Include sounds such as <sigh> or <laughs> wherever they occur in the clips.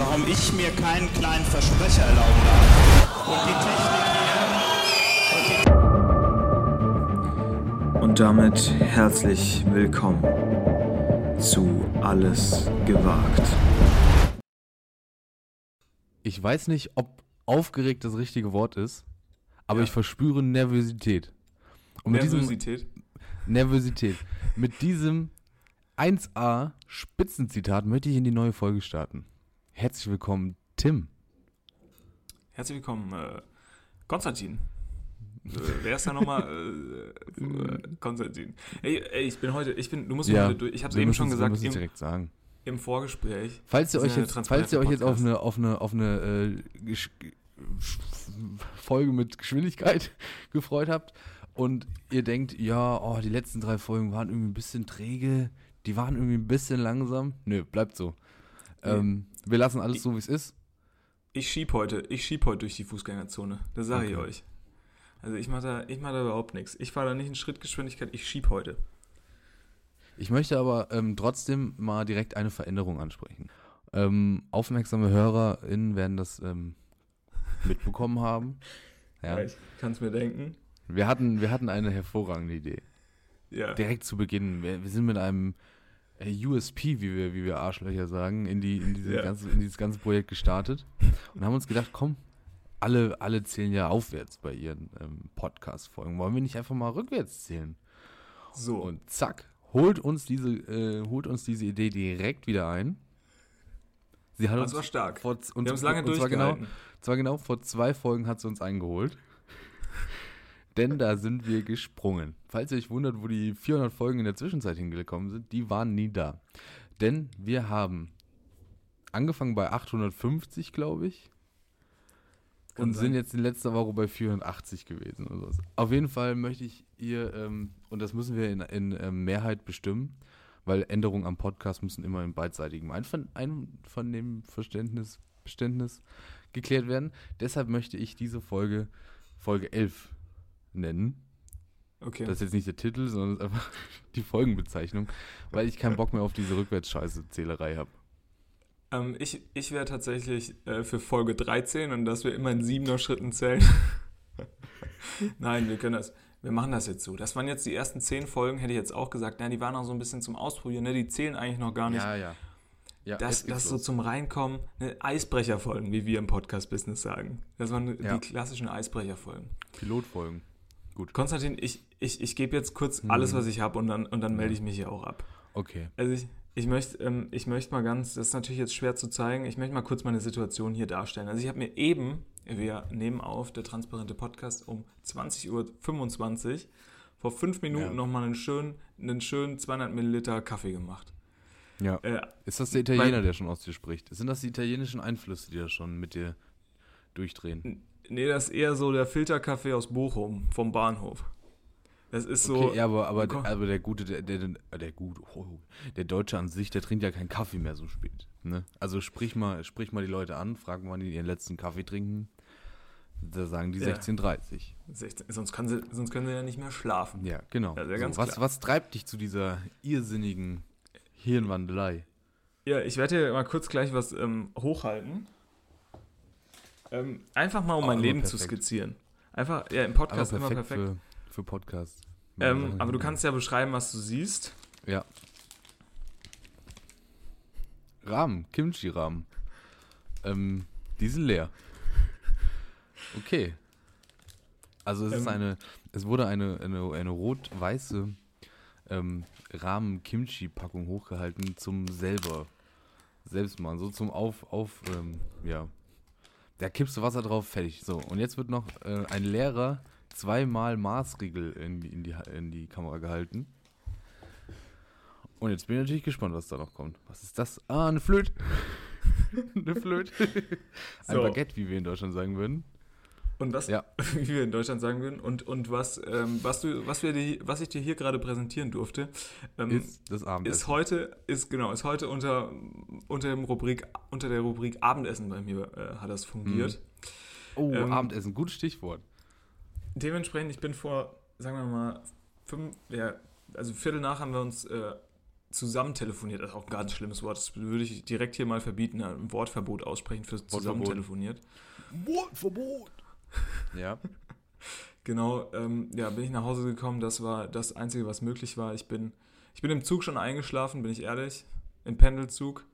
warum ich mir keinen kleinen Versprecher erlauben darf. Und die Technik Und damit herzlich willkommen zu Alles gewagt. Ich weiß nicht, ob aufgeregt das richtige Wort ist, aber Ja. ich verspüre Nervosität. Und mit Nervosität. diesem Nervosität. Mit diesem 1a Spitzenzitat möchte ich in die neue Folge starten. Herzlich willkommen, Tim. Herzlich willkommen, äh, Konstantin. Äh, wer ist da nochmal? Äh, äh, <laughs> Konstantin. Ey, ey, ich bin heute, ich bin, du musst mir heute durch. Ich wir eben schon gesagt es im, direkt sagen. im Vorgespräch. Falls ihr euch jetzt, falls ihr euch jetzt auf eine, auf eine, auf eine äh, Folge mit Geschwindigkeit <laughs> gefreut habt und ihr denkt, ja, oh, die letzten drei Folgen waren irgendwie ein bisschen träge, die waren irgendwie ein bisschen langsam. Nö, bleibt so. Ähm, wir lassen alles so, wie es ist. Ich schieb heute, ich schieb heute durch die Fußgängerzone. Das sage ich Okay. euch. Also ich mache da, ich mach da überhaupt nichts. Ich fahre da nicht in Schrittgeschwindigkeit, ich schieb heute. Ich möchte aber ähm, trotzdem mal direkt eine Veränderung ansprechen. Ähm, aufmerksame HörerInnen werden das ähm, mitbekommen <laughs> haben. Ja. Ich kann es mir denken. Wir, hatten, wir hatten eine hervorragende Idee. Ja. direkt zu Beginn. Wir, wir sind mit einem USP, wie wir, wie wir Arschlöcher sagen, in, die, in, diese Ja. ganze, in dieses ganze Projekt gestartet und haben uns gedacht, komm, alle, alle zählen ja aufwärts bei ihren ähm, Podcast-Folgen. Wollen wir nicht einfach mal rückwärts zählen? So. Und zack, holt uns diese, äh, holt uns diese Idee direkt wieder ein. Sie hat das uns war stark. vor, und, Wir haben es lange und zwar genau, zwar genau vor zwei Folgen hat sie uns eingeholt. Denn da sind wir gesprungen. Falls ihr euch wundert, wo die 400 Folgen in der Zwischenzeit hingekommen sind, die waren nie da. Denn wir haben angefangen bei 850, glaube ich. Kann und sein. sind jetzt in letzter Woche bei 480 gewesen. Oder sowas. Auf jeden Fall möchte ich ihr, ähm, und das müssen wir in, in ähm, Mehrheit bestimmen, weil Änderungen am Podcast müssen immer in beidseitigem Einver Einvernehmen, Verständnis, Verständnis geklärt werden. Deshalb möchte ich diese Folge Folge 11 nennen. Okay. Das ist jetzt nicht der Titel, sondern ist einfach <laughs> die Folgenbezeichnung, weil ich keinen Bock mehr auf diese Rückwärtsscheiße-Zählerei habe. Ähm, ich ich wäre tatsächlich äh, für Folge 13 und dass wir immer in siebener Schritten zählen. <laughs> Nein, wir können das. Wir machen das jetzt so. Das waren jetzt die ersten zehn Folgen, hätte ich jetzt auch gesagt. Na, die waren auch so ein bisschen zum Ausprobieren, ne? Die zählen eigentlich noch gar nicht. Ja, ja. ja das das so zum Reinkommen, ne? Eisbrecherfolgen, wie wir im Podcast-Business sagen. Das waren Ja. die klassischen Eisbrecherfolgen. Pilotfolgen. Gut. Konstantin, ich, ich, ich gebe jetzt kurz Hm. alles, was ich habe und dann, und dann melde ich mich hier auch ab. Okay. Also ich, ich möchte ähm, ich möchte mal ganz, das ist natürlich jetzt schwer zu zeigen, ich möchte mal kurz meine Situation hier darstellen. Also ich habe mir eben, wir nehmen auf, der transparente Podcast um 20.25 Uhr, vor fünf Minuten Ja. nochmal einen schönen, einen schönen 200 Milliliter Kaffee gemacht. Ja. Äh, Ist das der Italiener, der schon aus dir spricht? Sind das die italienischen Einflüsse, die da schon mit dir durchdrehen? Nee, das ist eher so der Filterkaffee aus Bochum vom Bahnhof. Das ist so, Okay, ja, aber, aber, Komm. aber der gute, der, der, der, der gute, oh, der Deutsche an sich, der trinkt ja keinen Kaffee mehr so spät. Ne? Also sprich mal, sprich mal die Leute an, frag mal, wann die ihren letzten Kaffee trinken. Da sagen die Ja. 16.30 16, sonst, kann sie, sonst können sie ja nicht mehr schlafen. Ja, genau. Ja, so, was, was treibt dich zu dieser irrsinnigen Hirnwandelei? Ja, ich werde hier mal kurz gleich was ähm, hochhalten. Ähm, einfach mal, um mein Leben zu perfekt. skizzieren. Einfach, ja, im Podcast immer perfekt, perfekt. Für, für Podcasts. Ähm, aber du kannst ja beschreiben, was du siehst. Ja. Rahmen, Kimchi-Rahmen. Ähm, die sind leer. Okay. Also es ist Ähm. eine, es wurde eine, eine, eine rot-weiße ähm, Rahmen-Kimchi-Packung hochgehalten zum selber, selbst machen, so zum Auf, auf, ähm, ja. Da kippst du Wasser drauf, fertig. So, und jetzt wird noch äh, ein leerer zweimal Maßriegel in, die- in, die, in die Kamera gehalten. Und jetzt bin ich natürlich gespannt, was da noch kommt. Was ist das? Ah, eine Flöte. <laughs> eine Flöte. <laughs> Ein So. Baguette, wie wir in Deutschland sagen würden. Und was, Ja. <laughs> wie wir in Deutschland sagen würden, und, und was, ähm, was, du, was, wir was ich dir hier gerade präsentieren durfte, ähm, Ist das Abendessen. ist heute, ist genau, ist heute unter, unter, dem Rubrik, unter der Rubrik Abendessen bei mir äh, hat das fungiert. oh, ähm, Abendessen, gutes Stichwort. Dementsprechend, ich bin vor, sagen wir mal, fünf, ja, also Viertel nach haben wir uns äh, zusammen telefoniert, das ist auch ein ganz schlimmes Wort, das würde ich direkt hier mal verbieten, ein Wortverbot aussprechen für zusammen telefoniert. Wortverbot! Ja. <laughs> Genau, ähm, ja, bin ich nach Hause gekommen, das war das Einzige, was möglich war. Ich bin, ich bin im Zug schon eingeschlafen, bin ich ehrlich, im Pendelzug.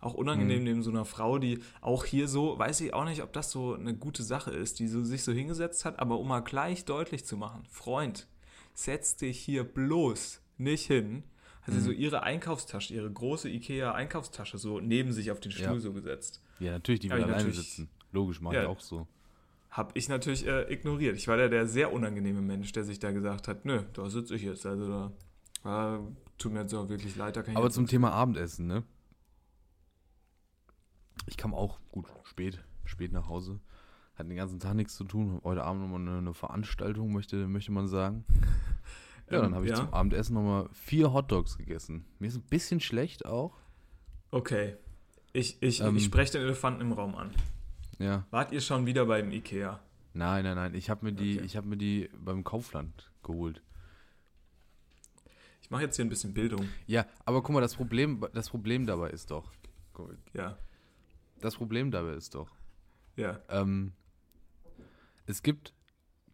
Auch unangenehm Mhm. neben so einer Frau, die auch hier so, weiß ich auch nicht, ob das so eine gute Sache ist, die so, sich so hingesetzt hat, aber um mal gleich deutlich zu machen, Freund, setz dich hier bloß nicht hin. Hat sie Mhm. so ihre Einkaufstasche, ihre große Ikea-Einkaufstasche so neben sich auf den Stuhl Ja. so gesetzt. Ja, natürlich, die will alleine sitzen. Logisch, mach Ja. ich auch so. Hab ich natürlich äh, ignoriert. Ich war der, der sehr unangenehme Mensch, der sich da gesagt hat, nö, da sitze ich jetzt. Also da äh, tut mir jetzt auch wirklich leid, da kann ich Aber zum Thema Abendessen, ne? Ich kam auch gut spät, spät nach Hause. Hat den ganzen Tag nichts zu tun. Heute Abend nochmal eine, eine Veranstaltung, möchte, möchte man sagen. <laughs> Ja, dann Ähm, habe ich ja. zum Abendessen nochmal vier Hotdogs gegessen. Mir ist ein bisschen schlecht auch. Okay. Ich, ich, Ähm. ich spreche den Elefanten im Raum an. Ja. Wart ihr schon wieder beim Ikea? Nein, nein, nein. Ich habe mir, die- Okay. ich hab mir die beim Kaufland geholt. Ich mache jetzt hier ein bisschen Bildung. Ja, aber guck mal, das Problem, das Problem dabei ist doch. mal, Ja, Das Problem dabei ist doch. ja. Ähm, es gibt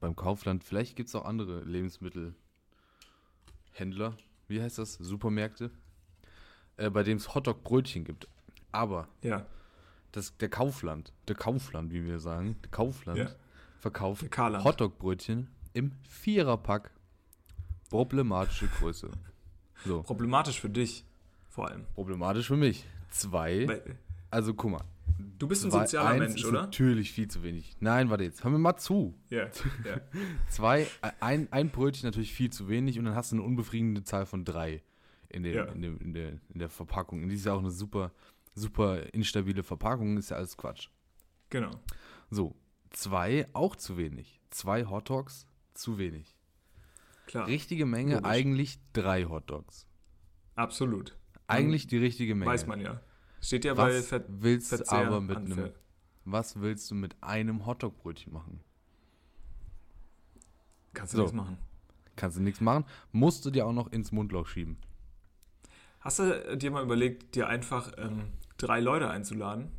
beim Kaufland, vielleicht gibt es auch andere Lebensmittelhändler, wie heißt das? Supermärkte, äh, bei denen es Hotdog-Brötchen gibt. Aber Ja, das, der Kaufland, der Kaufland, wie wir sagen, der Kaufland Ja. verkauft. Hotdog-Brötchen im Viererpack. Problematische Größe. So, problematisch für dich vor allem. problematisch für mich. Zwei, Weil, also guck mal. du bist ein zwei- sozialer Mensch, oder? Natürlich viel zu wenig. Nein, warte jetzt. Hör mir mal zu. Ja, ja. <laughs> Zwei, äh, ein, ein Brötchen natürlich viel zu wenig und dann hast du eine unbefriedigende Zahl von drei in, den, Ja. in, dem, in, der, in der Verpackung. Und die ist ja auch eine super, super instabile Verpackung, ist ja alles Quatsch. genau. So, zwei auch zu wenig. Zwei Hotdogs zu wenig. Klar, Richtige Menge, logisch. eigentlich drei Hotdogs. absolut. Eigentlich die richtige Menge. Weiß man ja. Steht ja bei Was Ver willst du Verzehr aber mit einem, was willst du mit einem Hotdog-Brötchen machen? Kannst du So. nichts machen. Kannst du nichts machen, musst du dir auch noch ins Mundloch schieben. Hast du dir mal überlegt, dir einfach ähm, drei Leute einzuladen?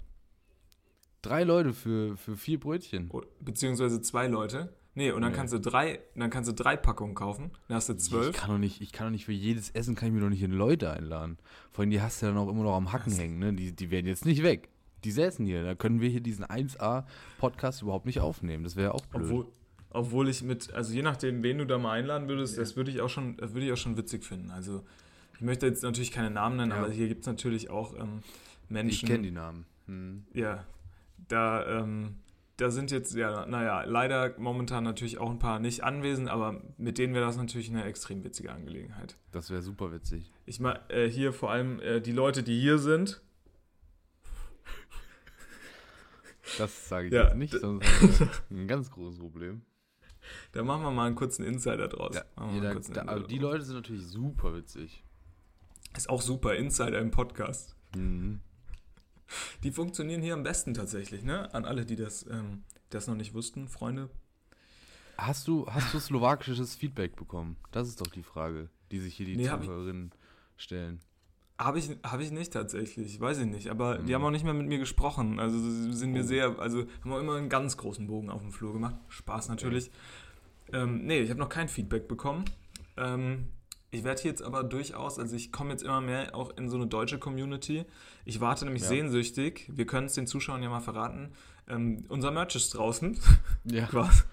Drei Leute für, für vier Brötchen. Beziehungsweise zwei Leute? Nee, und dann Nee. kannst du drei, dann kannst du drei Packungen kaufen. Dann hast du Ich zwölf. kann doch nicht, ich kann doch nicht für jedes Essen kann ich mir doch nicht in Leute einladen. Vor allem die hast du ja dann auch immer noch am Hacken hängen, ne? Die, die werden jetzt nicht weg. Die säßen hier. Da können wir hier diesen 1A-Podcast überhaupt nicht aufnehmen. Das wäre ja auch blöd. Obwohl, obwohl ich mit, also je nachdem, wen du da mal einladen würdest, das würde ich auch schon, das würde ich auch schon witzig finden. Also ich möchte jetzt natürlich keine Namen nennen, Ja. aber hier gibt es natürlich auch ähm, Menschen. ich kenne die Namen. Hm. Ja, da, ähm, da sind jetzt, ja, naja, leider momentan natürlich auch ein paar nicht anwesend, aber mit denen wäre das natürlich eine extrem witzige Angelegenheit. Das wäre super witzig. Ich meine, äh, hier vor allem äh, die Leute, die hier sind, Das sage ich Ja, jetzt nicht, sonst haben wir <laughs> ein ganz großes Problem. da machen wir mal einen kurzen Insider draus. Ja, kurzen da, Insider aber die. Leute sind natürlich super witzig. Ist auch super, Insider im Podcast. Mhm. Die funktionieren hier am besten tatsächlich, ne? An alle, die das, ähm, das noch nicht wussten, Freunde. Hast du, hast du slowakisches Feedback bekommen? Das ist doch die Frage, die sich hier die Nee, hab ich- Zuhörerinnen stellen. Habe ich, hab ich nicht tatsächlich, weiß ich nicht. Aber die Mhm. haben auch nicht mehr mit mir gesprochen. Also sie sind mir Oh. sehr, also haben auch immer einen ganz großen Bogen auf dem Flur gemacht. Spaß natürlich. Ähm, nee, ich habe noch kein Feedback bekommen. Ähm, ich werde jetzt aber durchaus, also ich komme jetzt immer mehr auch in so eine deutsche Community. Ich warte nämlich Ja. sehnsüchtig, wir können es den Zuschauern ja mal verraten, ähm, unser Merch ist draußen. Ja. <laughs> Quasi.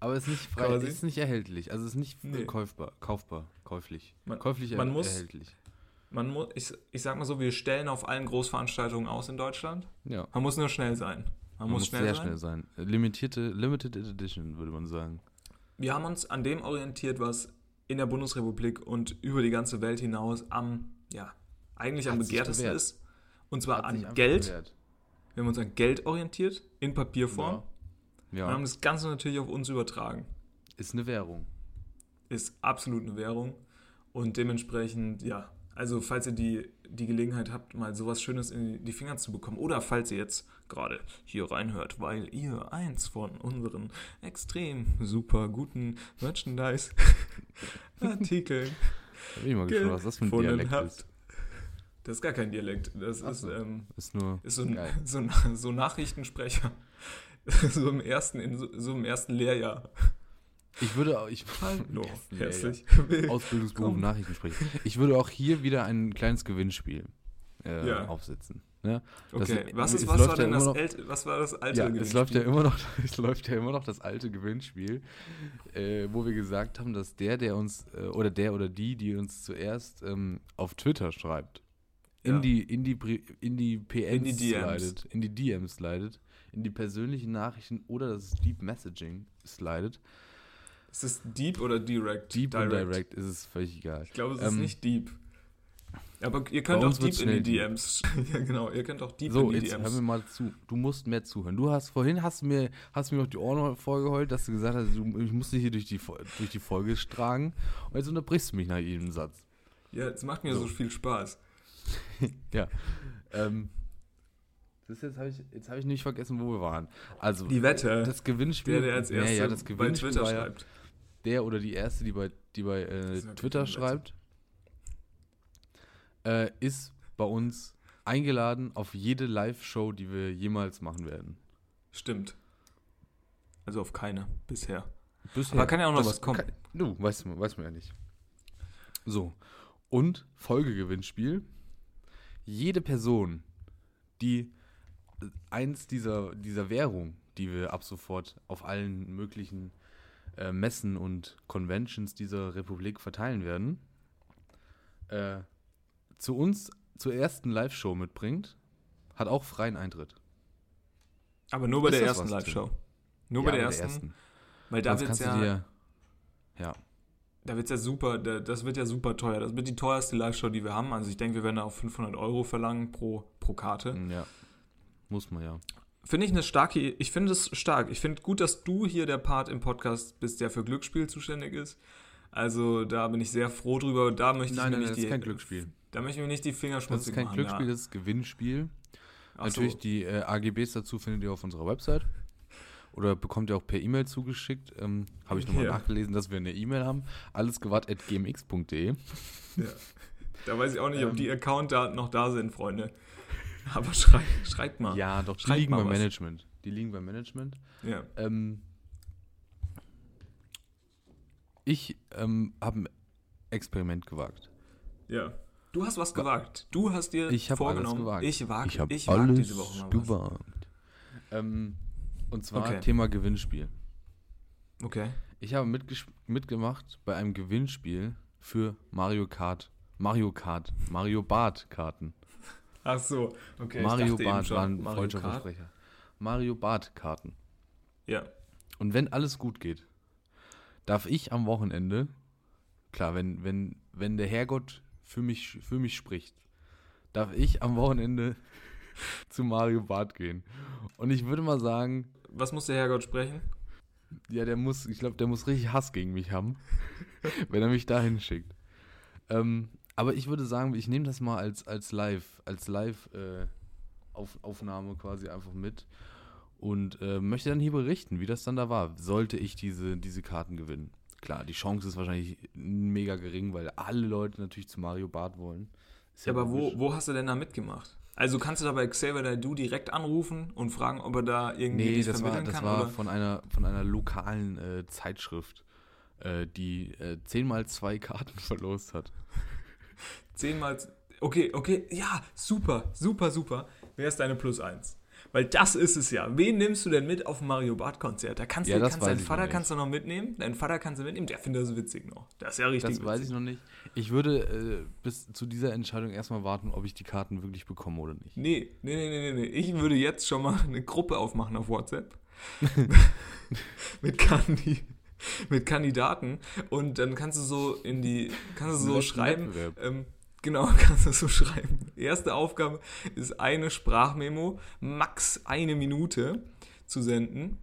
Aber es ist nicht frei, es ist nicht erhältlich. Also es ist nicht Nee. kaufbar, kaufbar, käuflich. Man- käuflich man er muss- erhältlich. Man muss, ich, ich sag mal so, wir stellen auf allen Großveranstaltungen aus in Deutschland. Ja. Man muss nur schnell sein. Man, Man muss, muss schnell sehr sein. schnell sein. Limitierte, Limited Edition, würde man sagen. Wir haben uns an dem orientiert, was in der Bundesrepublik und über die ganze Welt hinaus am, ja, eigentlich am Hat begehrtesten ist. Und zwar Hat an Geld. bewährt. Wir haben uns an Geld orientiert, in Papierform. Ja. Und haben das Ganze natürlich auf uns übertragen. Ist eine Währung. Ist absolut eine Währung. Und dementsprechend, ja, also falls ihr die, die Gelegenheit habt, mal sowas Schönes in die Finger zu bekommen, oder falls ihr jetzt gerade hier reinhört, weil ihr eins von unseren extrem super guten Merchandise-Artikeln <laughs> Da bin ich mal gespannt, was das für ein gefunden Dialekt habt. ist. Das ist gar kein Dialekt. Das Ach ist, so. ähm, Ist nur. ist so ein, <laughs> so so Nachrichtensprecher. <laughs> so im ersten, in so, so im ersten Lehrjahr. Ich würde auch. Ich, <laughs> <laughs> herzlich. ja. Ausbildungsberuf. Nachrichtensprecher. Ich würde auch hier wieder ein kleines Gewinnspiel äh, Ja. aufsetzen. Ne? Das- Okay, was, ist, was, war denn das noch- älte, was war das alte Ja, es läuft ja Gewinnspiel? immer noch, <laughs> es läuft ja immer noch das alte Gewinnspiel, äh, wo wir gesagt haben, dass der, der uns äh, oder der oder die, die uns zuerst ähm, auf Twitter schreibt, in die in die in die PMs In die DMs. slidet, in die DMs slidet, in die persönlichen Nachrichten oder das Deep Messaging slidet. Ist es Deep oder Direct? Deep und Direct ist es völlig egal. Ich glaube, es Ähm, ist nicht Deep. Aber ihr könnt bei auch Deep in die. DMs. <laughs> ja, genau. Ihr könnt auch Deep So, in die jetzt hör DMs. mir mal zu. Du musst mehr zuhören. Du hast vorhin hast du mir hast mir noch die Ohren vorgeheult, dass du gesagt hast, du, ich muss dich hier durch die durch die Folge tragen und jetzt unterbrichst du mich nach jedem Satz. Ja, es macht mir so, So. viel Spaß. <laughs> Ja. Ähm, das jetzt habe ich jetzt habe ich nicht vergessen, wo wir waren. Also Die Wette, das Gewinnspiel, der, der als ja, erster ja, das bei Gewinnspiel Twitter war ja schreibt. Der oder die erste, die bei die bei äh, Twitter schreibt, äh, ist bei uns eingeladen auf jede Live-Show, die wir jemals machen werden. Stimmt. Also auf keine bisher. Bisher. Aber kann ja auch noch Das was kommen. Kann, du, weißt, weiß man ja nicht. So. Und Folgegewinnspiel. Jede Person, die äh, eins dieser, dieser Währung, die wir ab sofort auf allen möglichen äh, Messen und Conventions dieser Republik verteilen werden, äh, zu uns zur ersten Live-Show mitbringt, hat auch freien Eintritt. Aber nur bei Ist der ersten? Live-Show. Nur Ja, bei der ersten. Weil da Sonst wird's kannst ja, dir. Ja. da wird's ja super, da- das wird ja super teuer. Das wird die teuerste Live-Show, die wir haben. Also ich denke, wir werden da auch 500 Euro verlangen pro, pro Karte. Ja. Muss man ja. Finde ich eine starke, ich finde es stark. Ich finde gut, dass du hier der Part im Podcast bist, der für Glücksspiel zuständig ist. Also da bin ich sehr froh drüber. Da möchte ich Nein, mir nein, nicht das die, ist kein Glücksspiel. Da möchte ich mir nicht die Finger Das schmutzig ist kein machen. Glücksspiel, ja. das ist Gewinnspiel. Ach Natürlich, so. die äh, AGBs dazu findet ihr auf unserer Website. Oder bekommt ihr auch per E-Mail zugeschickt. Ähm, Habe ich nochmal Ja. nachgelesen, dass wir eine E-Mail haben. Allesgewatt.gmx.de. Ja. Da weiß ich auch nicht, ob Ähm. die Account-Daten noch da sind, Freunde. <laughs> Aber schrei, schreibt mal. Ja, doch, die Schreibt liegen beim was. Management. Die liegen beim Management. Ja. Ähm, ich ähm, habe ein Experiment gewagt. ja. Du hast was gewagt. Du hast dir Ich vorgenommen, gewagt. ich wage ich ich wag alles diese Woche mal was. gewagt. Ähm, und zwar Okay. Thema Gewinnspiel. Okay. Ich habe mitgemacht bei einem Gewinnspiel für Mario Kart. Mario Kart. Mario Bart Karten. Ach so, okay. Mario Bart war ein Mario freudscher Kart. Versprecher. Mario Bart Karten. Ja. Und wenn alles gut geht, darf ich am Wochenende, klar, wenn, wenn, wenn der Herrgott für mich, für mich spricht, darf ich am Wochenende <laughs> zu Mario Bart gehen. Und ich würde mal sagen, Was muss der Herrgott sprechen? Ja, der muss, ich glaube, der muss richtig Hass gegen mich haben, <laughs> wenn er mich dahin schickt. Ähm, aber ich würde sagen, ich nehme das mal als, als Live, als Live äh, quasi einfach mit und äh, möchte dann hier berichten, wie das dann da war. Sollte ich diese, diese Karten gewinnen? Klar, die Chance ist wahrscheinlich mega gering, weil alle Leute natürlich zu Mario Bart wollen. Ist Ja, aber wo, logisch. wo hast du denn da mitgemacht? Also kannst du da bei Xavier Dadu direkt anrufen und fragen, ob er da irgendwie Nee, das war, vermitteln das kann? war oder? von einer, von einer lokalen äh, Zeitschrift, äh, die äh, zehnmal zwei Karten <laughs> verlost hat. <laughs> Zehnmal. Okay, okay, ja, super, super, super. Wer ist deine Plus eins? Weil das ist es ja. Wen nimmst du denn mit auf ein Mario Bart Konzert? Da kannst Ja, du kannst deinen Vater kannst du noch mitnehmen. Deinen Vater kannst du mitnehmen. Der findet das witzig noch. Das ist ja richtig. Das weiß ich witzig. noch nicht. Ich würde äh, bis zu dieser Entscheidung erstmal warten, ob ich die Karten wirklich bekomme oder nicht. Nee, nee, nee, nee, nee, nee. Ich würde jetzt schon mal eine Gruppe aufmachen auf WhatsApp. <laughs> <laughs> mit, Kandi <laughs> mit Kandidaten. Und dann kannst du so in die, kannst du so schreiben. Ähm, genau, <laughs> kannst du so schreiben. Erste Aufgabe ist eine Sprachmemo, max eine Minute zu senden.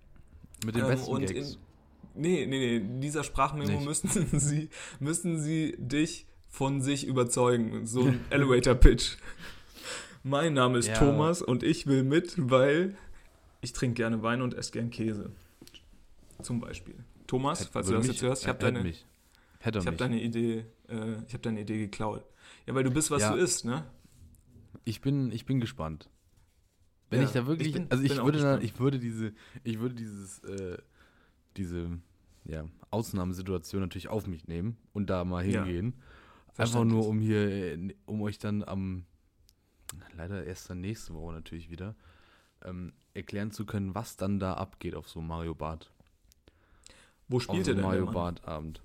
Mit den Ähm, besten und Gags. in- Nee, nee, nee. In dieser Sprachmemo Nicht. müssen <laughs> sie, müssen sie dich von sich überzeugen. So ein Elevator-Pitch. Mein Name ist Ja. Thomas und ich will mit, weil ich trinke gerne Wein und esse gern Käse. Zum Beispiel. Thomas, Hätte- falls du das mich- jetzt hörst, ich habe hätte deine, mich. Hätte er ich hab deine Idee, äh, ich habe deine Idee geklaut. Ja, weil du bist, was Ja. du isst, ne? Ich bin, ich bin gespannt. Wenn Ja, ich da wirklich, ich bin- also ich würde, da, ich würde diese, ich würde dieses, äh, diese, ja, Ausnahmesituation natürlich auf mich nehmen und da mal Ja, hingehen. Einfach verständlich. nur, um hier, äh, um euch dann am, leider erst dann nächste Woche natürlich wieder, ähm, erklären zu können, was dann da abgeht auf so Mario Bart. Wo spielt er denn? der Mario? Bart Abend.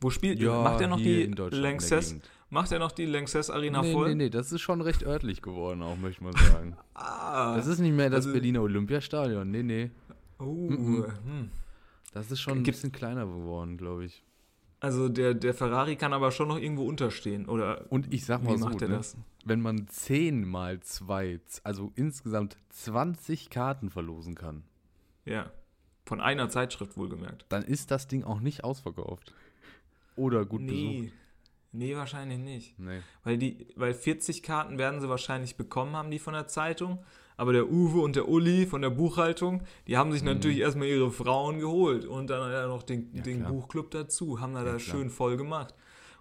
Wo spielt Macht er noch die Lanxess? Macht er noch die Lanxess Arena Nee, voll? nee, nee, das ist schon recht örtlich geworden, auch möchte man sagen. <laughs> Ah, Das ist nicht mehr das also- Berliner Olympiastadion. Nee, nee. oh, Mhm. hm. Das ist schon ein Gibt- bisschen kleiner geworden, glaube ich. Also der, der Ferrari kann aber schon noch irgendwo unterstehen, oder? Und ich sag mal so, macht er ne, das? wenn man 10 mal 2, also insgesamt 20 Karten verlosen kann, Ja. Von einer Zeitschrift wohlgemerkt. dann ist das Ding auch nicht ausverkauft. Oder gut besucht. Nee. Nee, wahrscheinlich nicht. Nee. Weil, die, weil 40 Karten werden sie wahrscheinlich bekommen haben, die von der Zeitung. Aber der Uwe und der Uli von der Buchhaltung, die haben sich natürlich erstmal ihre Frauen geholt und dann ja noch den, Mhm. Ja, den. Buchclub dazu, haben da, Ja, da klar. schön voll gemacht.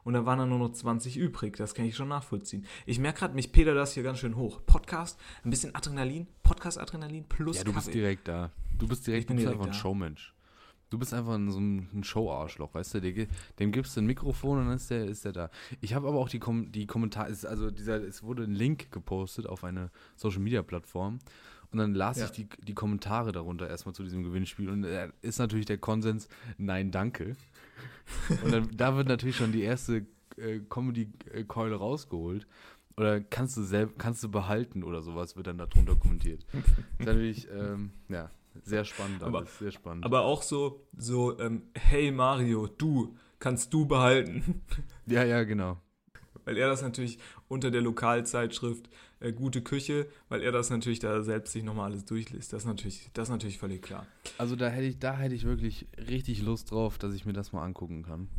Und da waren dann nur noch 20 übrig, das kann ich schon nachvollziehen. Ich merke gerade, mich Peter das hier ganz schön hoch. Podcast, ein bisschen Adrenalin, Podcast-Adrenalin plus Ja, du bist Kaffee. direkt da. Du bist direkt, du bist direkt einfach ein. Showmensch. Du bist einfach ein, so ein, Show-Arschloch, weißt du? Der, dem gibst du ein Mikrofon und dann ist der, ist der da. Ich habe aber auch die, Kom die Kommentare, es- also dieser, es wurde ein Link gepostet auf eine Social-Media-Plattform und dann las Ja. ich die, die Kommentare darunter erstmal zu diesem Gewinnspiel und da ist natürlich der Konsens, nein, danke. <laughs> Und dann, da wird natürlich schon die erste äh, Comedy-Keule rausgeholt. Oder kannst du selb, kannst du behalten oder sowas, wird dann darunter kommentiert. ist natürlich, ähm, ja, sehr spannend, Aber- alles, sehr spannend. Aber auch so, so ähm, hey Mario, du, kannst du behalten. <laughs> ja, ja, genau. weil er das natürlich unter der Lokalzeitschrift äh, Gute Küche, weil er das natürlich da selbst sich nochmal alles durchliest. Das ist natürlich, das ist natürlich völlig klar. Also da hätte ich, da hätte ich wirklich richtig Lust drauf, dass ich mir das mal angucken kann.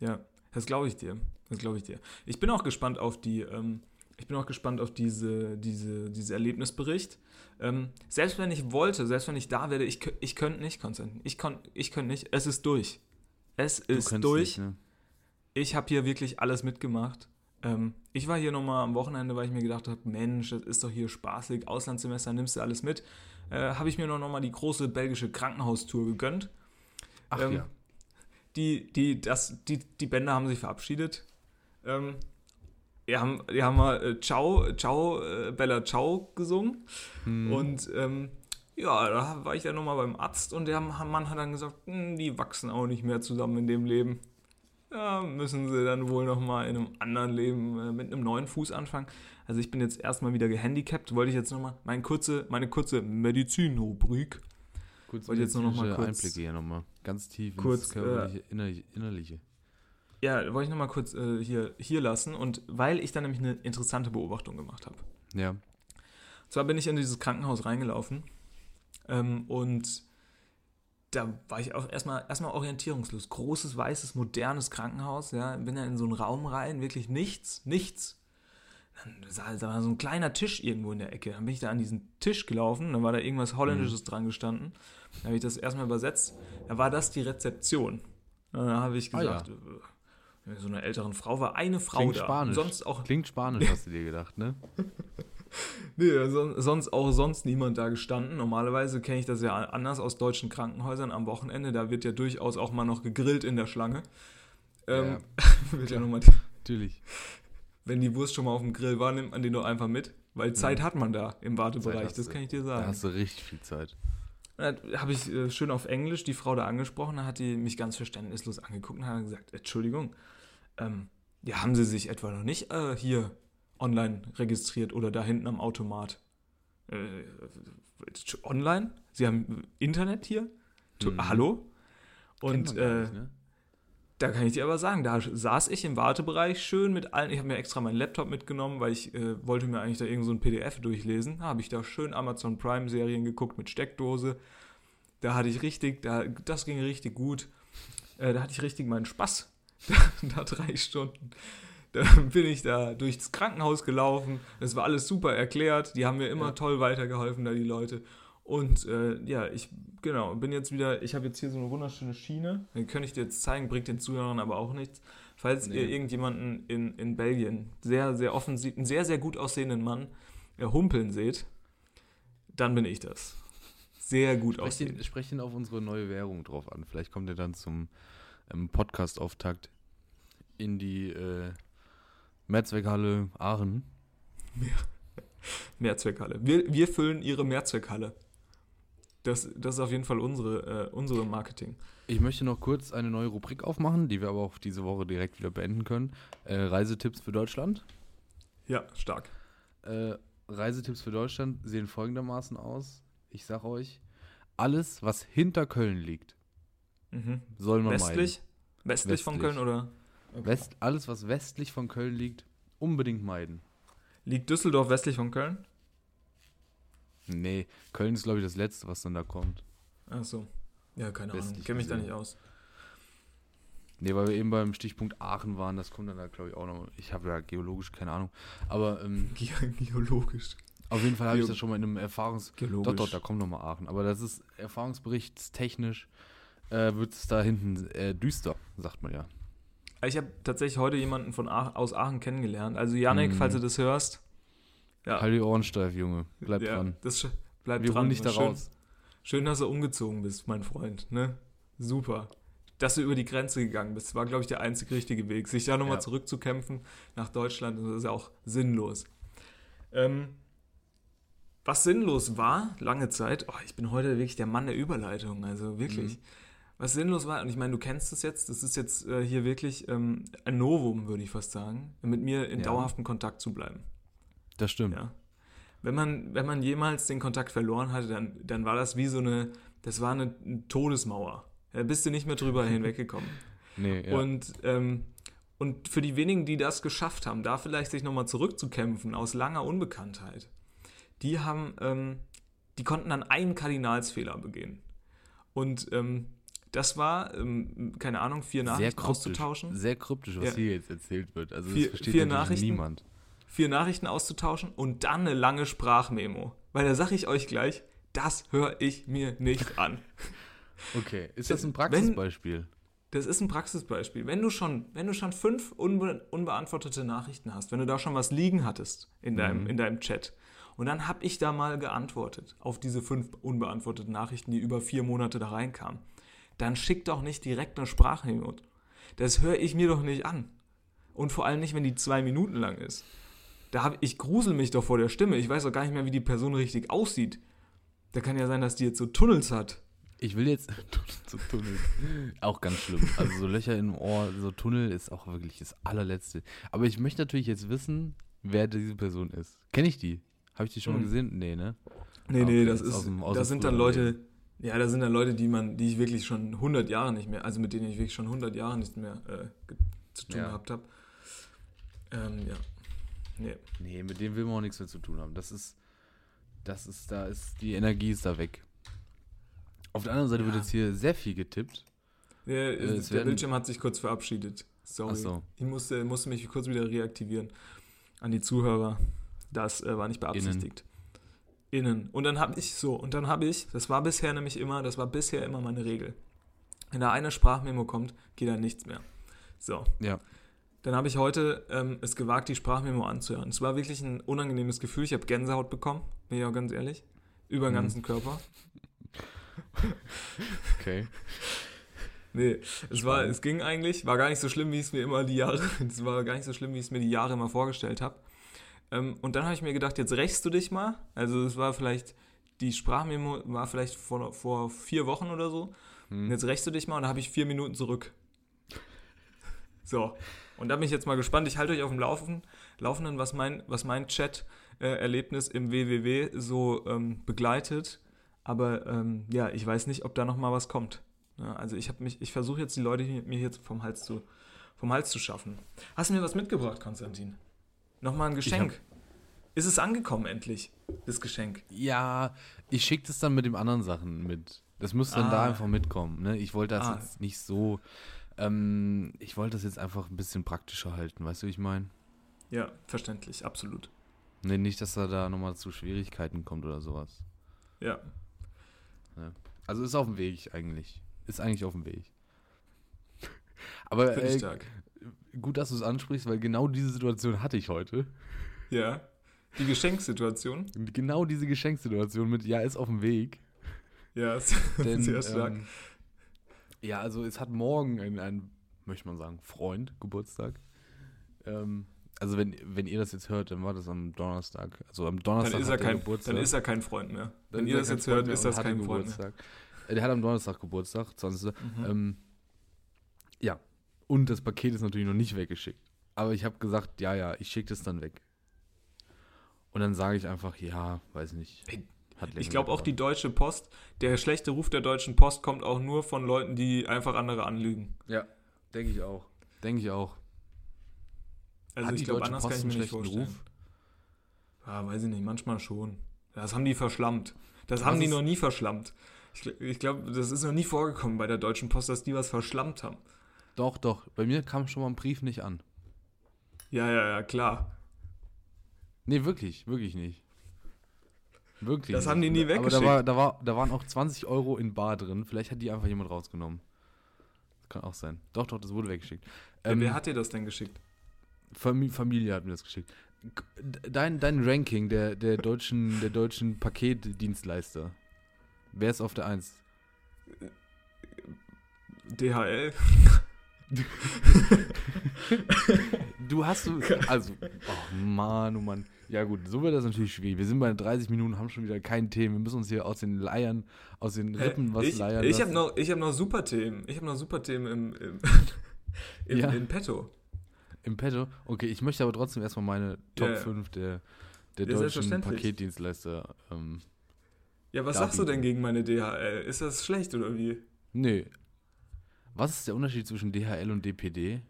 Ja, das glaube ich dir. Das glaube ich dir. Ich bin auch gespannt auf die, ähm, ich bin auch gespannt auf diese, diese, diese Erlebnisbericht. Ähm, selbst wenn ich wollte, selbst wenn ich da werde, ich, ich könnte nicht, Konstantin. Ich, kon, ich könnte nicht. Es ist durch. Es ist durch. nicht, ne? Ich habe hier wirklich alles mitgemacht. Ähm, ich war hier nochmal am Wochenende, weil ich mir gedacht habe, Mensch, das ist doch hier spaßig, Auslandssemester, nimmst du alles mit. Äh, habe ich mir noch nochmal die große belgische Krankenhaustour gegönnt. Ach ähm, ja. Die, die, das, die, die Bänder haben sich verabschiedet. Ähm, die haben, die haben mal äh, Ciao, Ciao, äh, Bella Ciao gesungen. Hm. Und ähm, ja, da war ich dann nochmal beim Arzt und der Mann hat dann gesagt, "Hm, die wachsen auch nicht mehr zusammen in dem Leben. Ja, müssen sie dann wohl nochmal in einem anderen Leben äh, mit einem neuen Fuß anfangen. Also ich bin jetzt erstmal wieder gehandicapt, wollte ich jetzt nochmal meine kurze, meine kurze Medizin-Rubrik. Kurz wollte jetzt nur noch mal kurz- Einblicke hier nochmal. Ganz tief kurz, ins körperliche, innerliche, innerliche. Ja, wollte ich nochmal kurz äh, hier, hier lassen und weil ich dann nämlich eine interessante Beobachtung gemacht habe. Ja. Zwar bin ich in dieses Krankenhaus reingelaufen ähm, und da war ich auch erstmal, erstmal orientierungslos. Großes, weißes, modernes Krankenhaus, ja. Bin da in so einen Raum rein, wirklich nichts, nichts. Dann sah- da war so ein kleiner Tisch irgendwo in der Ecke. Dann bin ich da an diesen Tisch gelaufen, dann war da irgendwas Holländisches dran gestanden. Dann habe ich das erstmal übersetzt. Da war das die Rezeption. Und dann habe ich Ah, gesagt, äh, so eine älteren Frau war eine Frau Klingt da. Spanisch. Sonst auch Klingt spanisch, hast du dir gedacht, ne? <laughs> Nee, son sonst auch sonst niemand da gestanden. Normalerweise kenne ich das ja anders aus deutschen Krankenhäusern am Wochenende. Da wird ja durchaus auch mal noch gegrillt in der Schlange. Ähm, <laughs> wird ja noch mal, Natürlich. wenn die Wurst schon mal auf dem Grill war, nimmt man den doch einfach mit. Weil Zeit hat man da im Wartebereich, das kann ich dir Da sagen. hast du richtig viel Zeit. Da habe ich äh, schön auf Englisch die Frau da angesprochen, da hat die mich ganz verständnislos angeguckt und hat gesagt, Entschuldigung, ähm, ja, haben Sie sich etwa noch nicht äh, hier online registriert oder da hinten am Automat? Äh, online? Sie haben Internet hier? Mhm. Hallo? Und äh, nicht, ne? da kann ich dir aber sagen, da saß ich im Wartebereich schön mit allen. Ich habe mir extra meinen Laptop mitgenommen, weil ich äh, wollte mir eigentlich da irgend so ein PDF durchlesen. Da habe ich da schön Amazon Prime Serien geguckt mit Steckdose. Da hatte ich richtig, da, das ging richtig gut. Äh, da hatte ich richtig meinen Spaß. <laughs> da drei Stunden. Da bin ich da durchs Krankenhaus gelaufen. Das war alles super erklärt. Die haben mir immer Ja. toll weitergeholfen, da die Leute. Und äh, ja, ich, genau, bin jetzt wieder, ich habe jetzt hier so eine wunderschöne Schiene. Die könnte ich dir jetzt zeigen, bringt den Zuhörern aber auch nichts. Falls Nee. ihr irgendjemanden in, in Belgien, sehr, sehr offensiv, einen sehr, sehr gut aussehenden Mann, äh, humpeln seht, dann bin ich das. Sehr gut Sprech aussehen. ihn, sprech ihn auf unsere neue Währung drauf an. Vielleicht kommt er dann zum ähm, Podcast-Auftakt in die äh, Mehrzweckhalle Aachen. <laughs> Mehrzweckhalle. Wir, wir füllen ihre Mehrzweckhalle. Das, das ist auf jeden Fall unsere, äh, unsere Marketing. Ich möchte noch kurz eine neue Rubrik aufmachen, die wir aber auch diese Woche direkt wieder beenden können. Äh, Reisetipps für Deutschland. Ja, stark. Äh, Reisetipps für Deutschland sehen folgendermaßen aus. Ich sag euch, alles, was hinter Köln liegt, Mhm. soll man Westlich? Westlich von Westlich. Köln oder? Meiden. West, alles, was westlich von Köln liegt, unbedingt meiden. Liegt Düsseldorf westlich von Köln? Nee, Köln ist, glaube ich, das Letzte, was dann da kommt. Ach so. Ja, keine Ahnung. Westlich Kenne mich da nicht aus. Nee, weil wir eben beim Stichpunkt Aachen waren, das kommt dann da, glaube ich, auch noch. Ich habe ja geologisch keine Ahnung. Aber ähm, <laughs> Ge geologisch. auf jeden Fall habe ich das schon mal in einem Erfahrungs... Geologisch. Doch, doch, da kommt nochmal Aachen. Aber das ist erfahrungsberichtstechnisch, äh, wird es da hinten äh, düster, sagt man ja. Ich habe tatsächlich heute jemanden von Aachen, aus Aachen kennengelernt. Also Yannick, Mhm. falls du das hörst. Ja, Halt die Ohren steif, Junge. Bleib ja, dran. Das bleib Wir dran. dich da Schön- raus. Schön, dass du umgezogen bist, mein Freund. Ne? Super. Dass du über die Grenze gegangen bist, war, glaube ich, der einzig richtige Weg. Sich da nochmal Ja. zurückzukämpfen nach Deutschland, das ist ja auch sinnlos. Ähm, was sinnlos war, lange Zeit, oh, ich bin heute wirklich der Mann der Überleitung, also wirklich. Mhm. Was sinnlos war, und ich meine, du kennst es jetzt, das ist jetzt äh, hier wirklich ähm, ein Novum, würde ich fast sagen, mit mir in Ja. dauerhaftem Kontakt zu bleiben. Das stimmt. Ja. Wenn man, wenn man jemals den Kontakt verloren hatte, dann, dann war das wie so eine, das war eine, eine Todesmauer. Da bist du nicht mehr drüber <laughs> hinweggekommen. Nee, ja. Und, ähm, und für die wenigen, die das geschafft haben, da vielleicht sich nochmal zurückzukämpfen aus langer Unbekanntheit, die haben, ähm, die konnten dann einen Kardinalsfehler begehen. Und ähm, das war, ähm, keine Ahnung, vier sehr Nachrichten kryptisch. auszutauschen. Sehr kryptisch, was Ja. hier jetzt erzählt wird. Also Vier- das versteht vier Nachrichten? niemand. vier Nachrichten auszutauschen und dann eine lange Sprachmemo. Weil da sage ich euch gleich, das höre ich mir nicht an. <laughs> Okay, ist das ein Wenn- Praxisbeispiel? Das ist ein Praxisbeispiel. Wenn du schon, wenn du schon fünf unbe unbeantwortete Nachrichten hast, wenn du da schon was liegen hattest in deinem, Mhm. in deinem Chat, und dann habe ich da mal geantwortet auf diese fünf unbeantworteten Nachrichten, die über vier Monate da reinkamen, dann schick doch nicht direkt eine Sprachmemo. Das höre ich mir doch nicht an. Und vor allem nicht, wenn die zwei Minuten lang ist. Da hab, ich grusel mich doch vor der Stimme. Ich weiß doch gar nicht mehr, wie die Person richtig aussieht. Da kann ja sein, dass die jetzt so Tunnels hat. Ich will jetzt <laughs> zu Tunnel. Auch ganz schlimm. Also so Löcher im Ohr, so Tunnel ist auch wirklich das allerletzte. Aber ich möchte natürlich jetzt wissen, wer diese Person ist. Kenne ich die? Habe ich die schon mal Hm. gesehen? Nee, ne? Nee, Ah, nee, okay, das ist aus dem- aus das sind dann Leute, ja, das sind dann Leute, die man, die ich wirklich schon 100 Jahre nicht mehr, also mit denen ich wirklich schon 100 Jahre nicht mehr äh, zu tun Ja. gehabt habe. Ähm, ja. Nee. Nee, mit dem will man auch nichts mehr zu tun haben. Das ist, das ist, da ist, die Energie ist da weg. Auf der anderen Seite wird Ja. jetzt hier sehr viel getippt. Der, es der Bildschirm hat sich kurz verabschiedet. Sorry. So. Ich musste, musste mich kurz wieder reaktivieren. An die Zuhörer. Das äh, war nicht beabsichtigt. Innen. Und dann habe ich so, und dann habe ich, das war bisher nämlich immer, das war bisher immer meine Regel. Wenn da eine Sprachmemo kommt, geht da nichts mehr. So. Ja. Dann habe ich heute ähm, es gewagt, die Sprachmemo anzuhören. Es war wirklich ein unangenehmes Gefühl. Ich habe Gänsehaut bekommen, bin ich auch ganz ehrlich. Über den Mhm. ganzen Körper. <laughs> Okay. Nee, es war, es ging eigentlich, war gar nicht so schlimm, wie es mir immer die Jahre, <laughs> es war gar nicht so schlimm, wie ich es mir die Jahre immer vorgestellt habe. Ähm, und dann habe ich mir gedacht, jetzt rächst du dich mal. Also es war vielleicht, die Sprachmemo war vielleicht vor, vor vier Wochen oder so. Hm. jetzt rächst du dich mal und da habe ich vier Minuten zurück. So, und da bin ich jetzt mal gespannt. Ich halte euch auf dem Laufen, Laufenden, was mein, was mein Chat-Erlebnis im WWW so ähm, begleitet. Aber ähm, ja, ich weiß nicht, ob da noch mal was kommt. Ja, also ich habe mich, ich versuche jetzt die Leute hier, mir hier vom Hals zu, vom Hals zu schaffen. Hast du mir was mitgebracht, Konstantin? Nochmal ein Geschenk. Ist es angekommen endlich, das Geschenk? Ja, ich schicke das dann mit den anderen Sachen mit. Das muss dann da Ah. einfach mitkommen. Ne? Ich wollte das Ah. jetzt nicht so. Ähm, ich wollte das jetzt einfach ein bisschen praktischer halten, weißt du, wie ich meine? Ja, verständlich, absolut. Nee, nicht, dass da, da nochmal zu Schwierigkeiten kommt oder sowas. Ja, Also ist auf dem Weg eigentlich. Ist eigentlich auf dem Weg. <laughs> Aber äh, stark. Gut, dass du es ansprichst, weil genau diese Situation hatte ich heute. Ja. Die Geschenksituation. Genau diese Geschenksituation mit Ja, ist auf dem Weg. Ja, <laughs> Denn, sehr stark. ähm, ja, also es hat morgen ein, ein, möchte man sagen, Freund Geburtstag. Ähm, also wenn, wenn ihr das jetzt hört, dann war das am Donnerstag. Also am Donnerstag dann, ist er kein, Geburtstag. dann ist er kein Freund mehr. Dann Wenn ist ihr das jetzt hört, ist das kein Freund mehr. Geburtstag. Äh, Der hat am Donnerstag Geburtstag, 20. Mhm. Ähm, ja, und das Paket ist natürlich noch nicht weggeschickt. Aber ich habe gesagt, ja, ja, ich schicke das dann weg. Und dann sage ich einfach, ja, weiß nicht. Ich glaube auch die Deutsche Post, der schlechte Ruf der Deutschen Post kommt auch nur von Leuten, die einfach andere anlügen. Ja, denke ich auch. Denke ich auch. Also Hat ich glaube, anders Post kann ich mir nicht vorstellen. Ruf? Ja, weiß ich nicht, manchmal schon. Das haben die verschlammt. Das Was haben die noch nie verschlammt. Ich, ich glaube, das ist noch nie vorgekommen bei der Deutschen Post, dass die was verschlammt haben. Doch, doch. Bei mir kam schon mal ein Brief nicht an. Ja, ja, ja, klar. Nee, wirklich, wirklich nicht. Wirklich. Das nicht. haben die nie Aber da, weggeschickt. war, da, war, da waren auch 20 Euro in Bar drin. Vielleicht hat die einfach jemand rausgenommen. Das kann auch sein. Doch, doch, das wurde weggeschickt. Ja, Ähm, wer hat dir das denn geschickt? Fami Familie hat mir das geschickt. Dein, dein Ranking der, der, deutschen, der deutschen Paketdienstleister. Wer ist auf der 1? DHL? <laughs> <laughs> Du hast du. Also, oh Mann, oh Mann. Ja, gut, so wird das natürlich schwierig. Wir sind bei 30 Minuten, haben schon wieder kein Thema. Wir müssen uns hier aus den Leiern, aus den Rippen was ich leiern. ich habe noch, ich hab noch super Themen. Ich habe noch super Themen im, im, <laughs> im, Ja. in petto. Im Petto. Okay, ich möchte aber trotzdem erstmal meine Top ja. 5 der, der Ja, deutschen. Paketdienstleister. Ähm, Ja, was sagst du denn gegen meine DHL? Ist das schlecht oder wie? nee. Was ist der Unterschied zwischen DHL und DPD?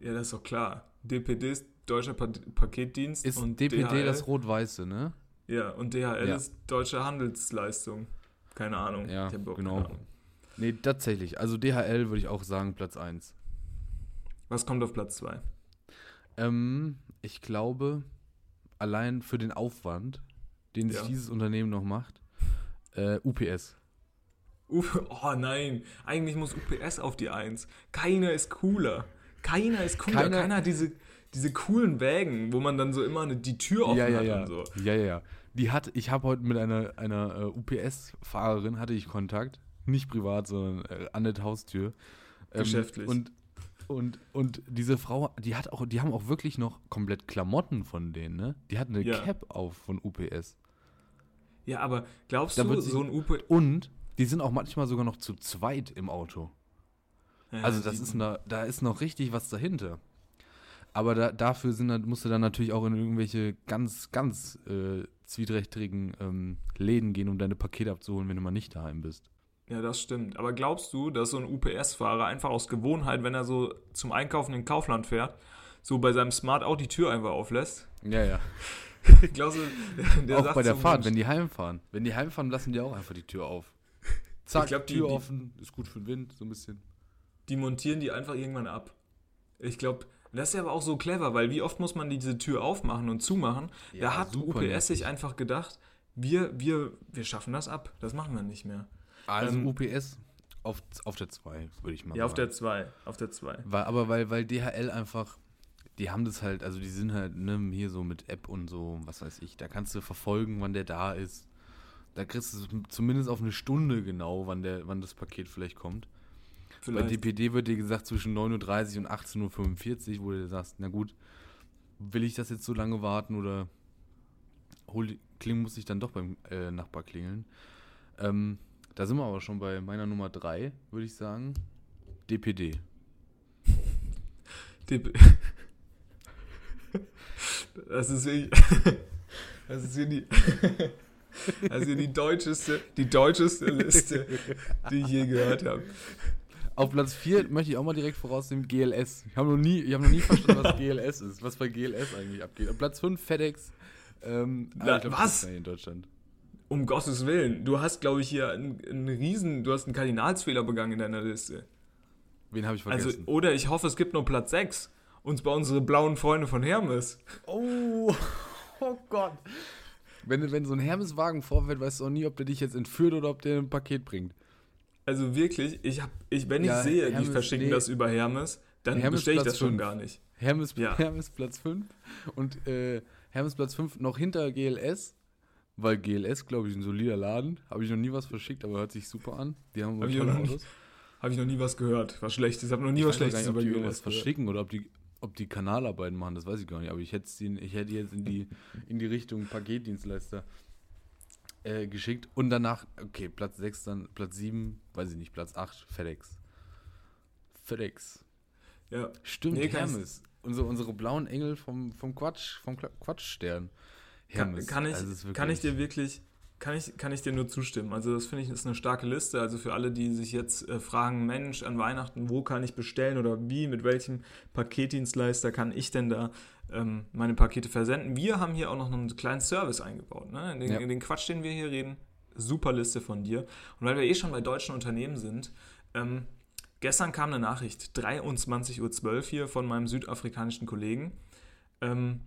Ja, das ist doch klar. DPD ist Deutscher pa Paketdienst Ist und DPD DHL, das Rot-Weiße, ne? Ja, und DHL Ja. ist Deutsche Handelsleistung. Keine Ahnung. Ja, genau. keine Ahnung. Nee, tatsächlich. Also DHL würde ich auch sagen, Platz 1. Was kommt auf Platz 2? Ähm, ich glaube, allein für den Aufwand, den sich Ja. dieses Unternehmen noch macht, äh, UPS. Oh nein, eigentlich muss UPS auf die 1. Keiner ist cooler. Keiner ist cooler. Keiner- Keiner, hat diese, diese coolen Wägen, wo man dann so immer eine, die Tür offen ja, ja, hat ja. und so. Ja, ja, ja. Die hat, ich habe heute mit einer, einer äh, UPS-Fahrerin hatte ich Kontakt. Nicht privat, sondern äh, an der Haustür. Ähm, Geschäftlich. Und, und, und diese Frau, die hat auch, die haben auch wirklich noch komplett Klamotten von denen, ne? Die hat eine. Cap auf von UPS. Ja, aber glaubst Da du, so ein UPS... Und die sind auch manchmal sogar noch zu zweit im Auto. Ja, Also das ist da, da ist noch richtig was dahinter. Aber da, dafür sind, musst du dann natürlich auch in irgendwelche ganz, ganz äh, zwiedrächtigen ähm, Läden gehen, um deine Pakete abzuholen, wenn du mal nicht daheim bist. Ja, das stimmt. Aber glaubst du, dass so ein UPS-Fahrer einfach aus Gewohnheit, wenn er so zum Einkaufen in Kaufland fährt, so bei seinem Smart auch die Tür einfach auflässt? Ja, ja. <laughs> Glaubst du, der auch sagt bei der so, Fahrt, Mensch, wenn die heimfahren. Wenn die heimfahren, lassen die auch einfach die Tür auf. Zack, Ich glaub, die- Tür die- offen, ist gut für den Wind, so ein bisschen. die montieren die einfach irgendwann ab. Ich glaube, das ist ja aber auch so clever, weil wie oft muss man diese Tür aufmachen und zumachen? Ja, da hat super UPS sich einfach gedacht, wir, wir, wir schaffen das ab. Das machen wir nicht mehr. Also Ähm, UPS auf, auf der 2, würde ich mal Ja, auf sagen. der 2. Auf der 2. Weil, aber weil, weil DHL einfach, die haben das halt, also die sind halt ne, hier so mit App und so, was weiß ich, da kannst du verfolgen, wann der da ist. Da kriegst du es zumindest auf eine Stunde genau, wann, der, wann das Paket vielleicht kommt. Bei Vielleicht. DPD wird dir gesagt zwischen 9.30 Uhr und 18.45 Uhr, wo du sagst, na gut, will ich das jetzt so lange warten oder hol, kling, muss ich dann doch beim äh, Nachbar klingeln. Ähm, da sind wir aber schon bei meiner Nummer 3, würde ich sagen. DPD. DP <laughs> <laughs> Das ist wirklich. <laughs> Das ist hier hier <laughs> die deutscheste, die deutscheste Liste, die ich je gehört habe. Auf Platz 4 möchte ich auch mal direkt vorausnehmen, GLS. Ich habe noch, nie- ich hab noch nie verstanden, was GLS ist, was bei GLS eigentlich abgeht. Auf Platz 5 FedEx. Ähm, Na, ich glaub, was? in Deutschland. Um Gottes Willen, du hast, glaube ich, hier einen, einen riesen, du hast einen Kardinalsfehler begangen in deiner Liste. Wen habe ich Also, vergessen? oder ich hoffe, es gibt nur Platz 6. Und zwar unsere blauen Freunde von Hermes. oh, <laughs> oh Gott. Wenn, wenn so ein Hermeswagen vorfährt, weißt du auch nie, ob der dich jetzt entführt oder ob der ein Paket bringt. Also wirklich, ich hab, ich, wenn Ja, ich sehe, Hermes, die verschicken nee. das über Hermes, dann Hermes bestelle ich Platz das schon fünf. gar nicht. Hermes, Ja. <laughs> Hermes Platz 5 und äh, Hermes Platz 5 noch hinter GLS, weil GLS, glaube ich, ein solider Laden. Habe ich noch nie was verschickt, aber hört sich super an. Die haben Hab tolle auch noch nie- Autos. Habe ich noch nie was gehört. Was Schlechtes. Ich habe noch nie Ich was Schlechtes nicht, ob über die GLS gehört. verschicken oder ob die, ob die Kanalarbeiten machen, das weiß ich gar nicht. Aber ich hätte, sie, ich hätte jetzt in die, <laughs> in die Richtung Paketdienstleister äh, geschickt. Und danach, okay, Platz 6, dann Platz 7, weiß ich nicht, Platz 8, FedEx. FedEx. Ja. Stimmt, Nee, kann Hermes. Unsere, unsere blauen Engel vom, vom Quatsch, vom Quatschstern. Kann, Hermes. kann, ich, Also kann ich dir wirklich, kann ich, kann ich dir nur zustimmen. Also das finde ich ist eine starke Liste. Also für alle, die sich jetzt äh, fragen, Mensch, an Weihnachten, wo kann ich bestellen oder wie, mit welchem Paketdienstleister kann ich denn da ähm, meine Pakete versenden? Wir haben hier auch noch einen kleinen Service eingebaut. Ne? In, den, Ja. den Quatsch, den wir hier reden, super Liste von dir. Und weil wir eh schon bei deutschen Unternehmen sind, ähm, gestern kam eine Nachricht, 23.12 Uhr hier von meinem südafrikanischen Kollegen. Ähm,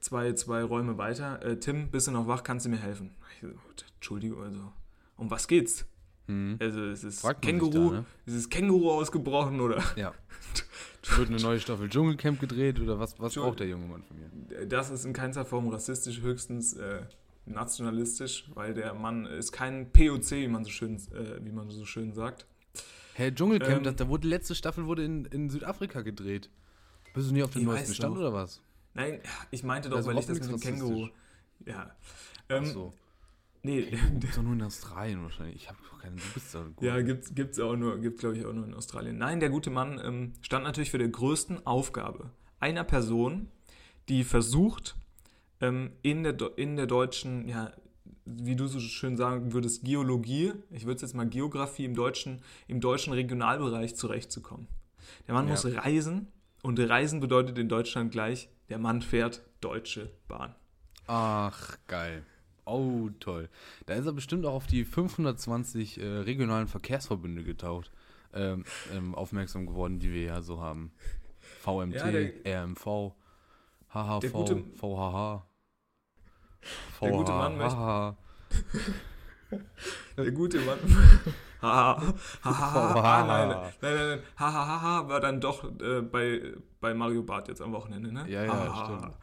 zwei, zwei Räume weiter. Äh, Tim, bist du noch wach? Kannst du mir helfen? So, Entschuldigung, also, um was geht's? Mhm. Also, ist es Fragt sich Känguru, da, ne? ist es Känguru ausgebrochen oder? Ja. <laughs> Wird eine neue Staffel Dschungelcamp gedreht oder was, was braucht der junge Mann von mir? Das ist in keinster Form rassistisch, höchstens äh, nationalistisch, weil der Mann ist kein POC, wie man so schön, äh, wie man so schön sagt. Herr Dschungelcamp, Ähm, das, da wurde die letzte Staffel wurde in, in Südafrika gedreht. Bist du nie auf dem neuesten Stand doch. oder was? Nein, ich meinte doch, Also weil ich das mit dem Känguru. Ja. Ähm, Ach so. Nee, Gibt's doch nur in Australien wahrscheinlich. Ich habe doch keine. Du bist da gut. Ja, gibt's, gibt's auch nur, gibt's glaube ich auch nur in Australien. Nein, der gute Mann ähm, stand natürlich für der größten Aufgabe einer Person, die versucht, ähm, in, der, in der deutschen, ja, wie du so schön sagen würdest, Geologie, ich würde es jetzt mal Geografie im deutschen, im deutschen Regionalbereich zurechtzukommen. Der Mann Ja. muss reisen und reisen bedeutet in Deutschland gleich, der Mann fährt Deutsche Bahn. Ach, geil. Oh, toll. Da ist er bestimmt auch auf die 520 äh, regionalen Verkehrsverbünde getaucht, ähm, ähm, aufmerksam geworden, die wir ja so haben. VMT, Ja, der- RMV, HHV, gute- VHH. Der gute Mann möchte- VHH. <laughs> Der gute Mann. Haha, haha, ah, nein, nein, nein, nein, haha, haha, war dann doch äh, bei, bei Mario Barth jetzt am Wochenende, ne? Ja, ja, stimmt.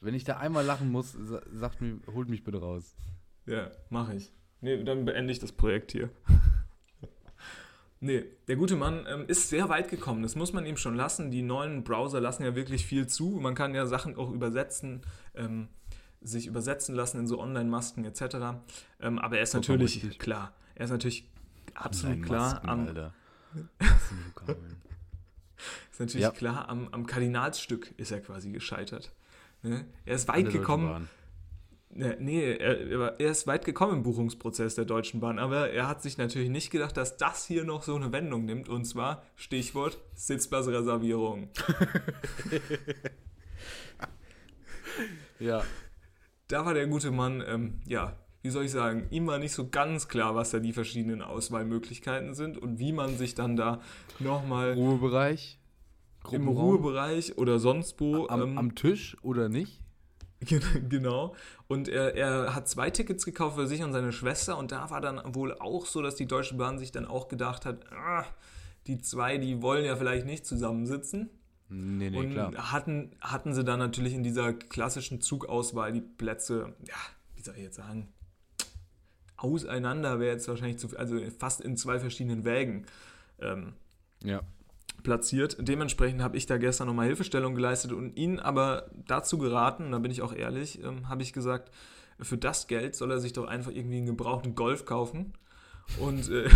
Wenn ich da einmal lachen muss, sa- sagt mir, holt mich bitte raus. Ja, mache ich. Nee, dann beende ich das Projekt hier. <laughs> nee, der gute Mann ähm, ist sehr weit gekommen, das muss man ihm schon lassen. Die neuen Browser lassen ja wirklich viel zu. Man kann ja Sachen auch übersetzen, ähm, sich übersetzen lassen in so Online-Masken etc. Ähm, aber er ist natürlich klar. Er ist natürlich absolut klar am, Alter. <laughs> Ist natürlich Ja. klar, am, am Kardinalsstück ist er quasi gescheitert. Ne? Er ist weit gekommen. Ne, Nee, er, er ist weit gekommen im Buchungsprozess der Deutschen Bahn, aber er hat sich natürlich nicht gedacht, dass das hier noch so eine Wendung nimmt. Und zwar, Stichwort, Sitzplatzreservierung. <laughs> Ja, Da war der gute Mann, ähm, ja, wie soll ich sagen, ihm war nicht so ganz klar, was da die verschiedenen Auswahlmöglichkeiten sind und wie man sich dann da nochmal Ruhebereich. im. Ruhebereich oder sonst wo Am, ähm, am Tisch oder nicht? <laughs> Genau. Und er, er hat zwei Tickets gekauft für sich und seine Schwester. Und da war dann wohl auch so, dass die Deutsche Bahn sich dann auch gedacht hat, ah, die zwei, die wollen ja vielleicht nicht zusammensitzen. Nee, nee, und klar. hatten, hatten sie dann natürlich in dieser klassischen Zugauswahl die Plätze, ja, wie soll ich jetzt sagen, auseinander wäre jetzt wahrscheinlich zu, also fast in zwei verschiedenen Wägen. Ähm, Ja. platziert. Dementsprechend habe ich da gestern nochmal Hilfestellung geleistet und ihn aber dazu geraten, da bin ich auch ehrlich, ähm, habe ich gesagt, für das Geld soll er sich doch einfach irgendwie einen gebrauchten Golf kaufen und äh,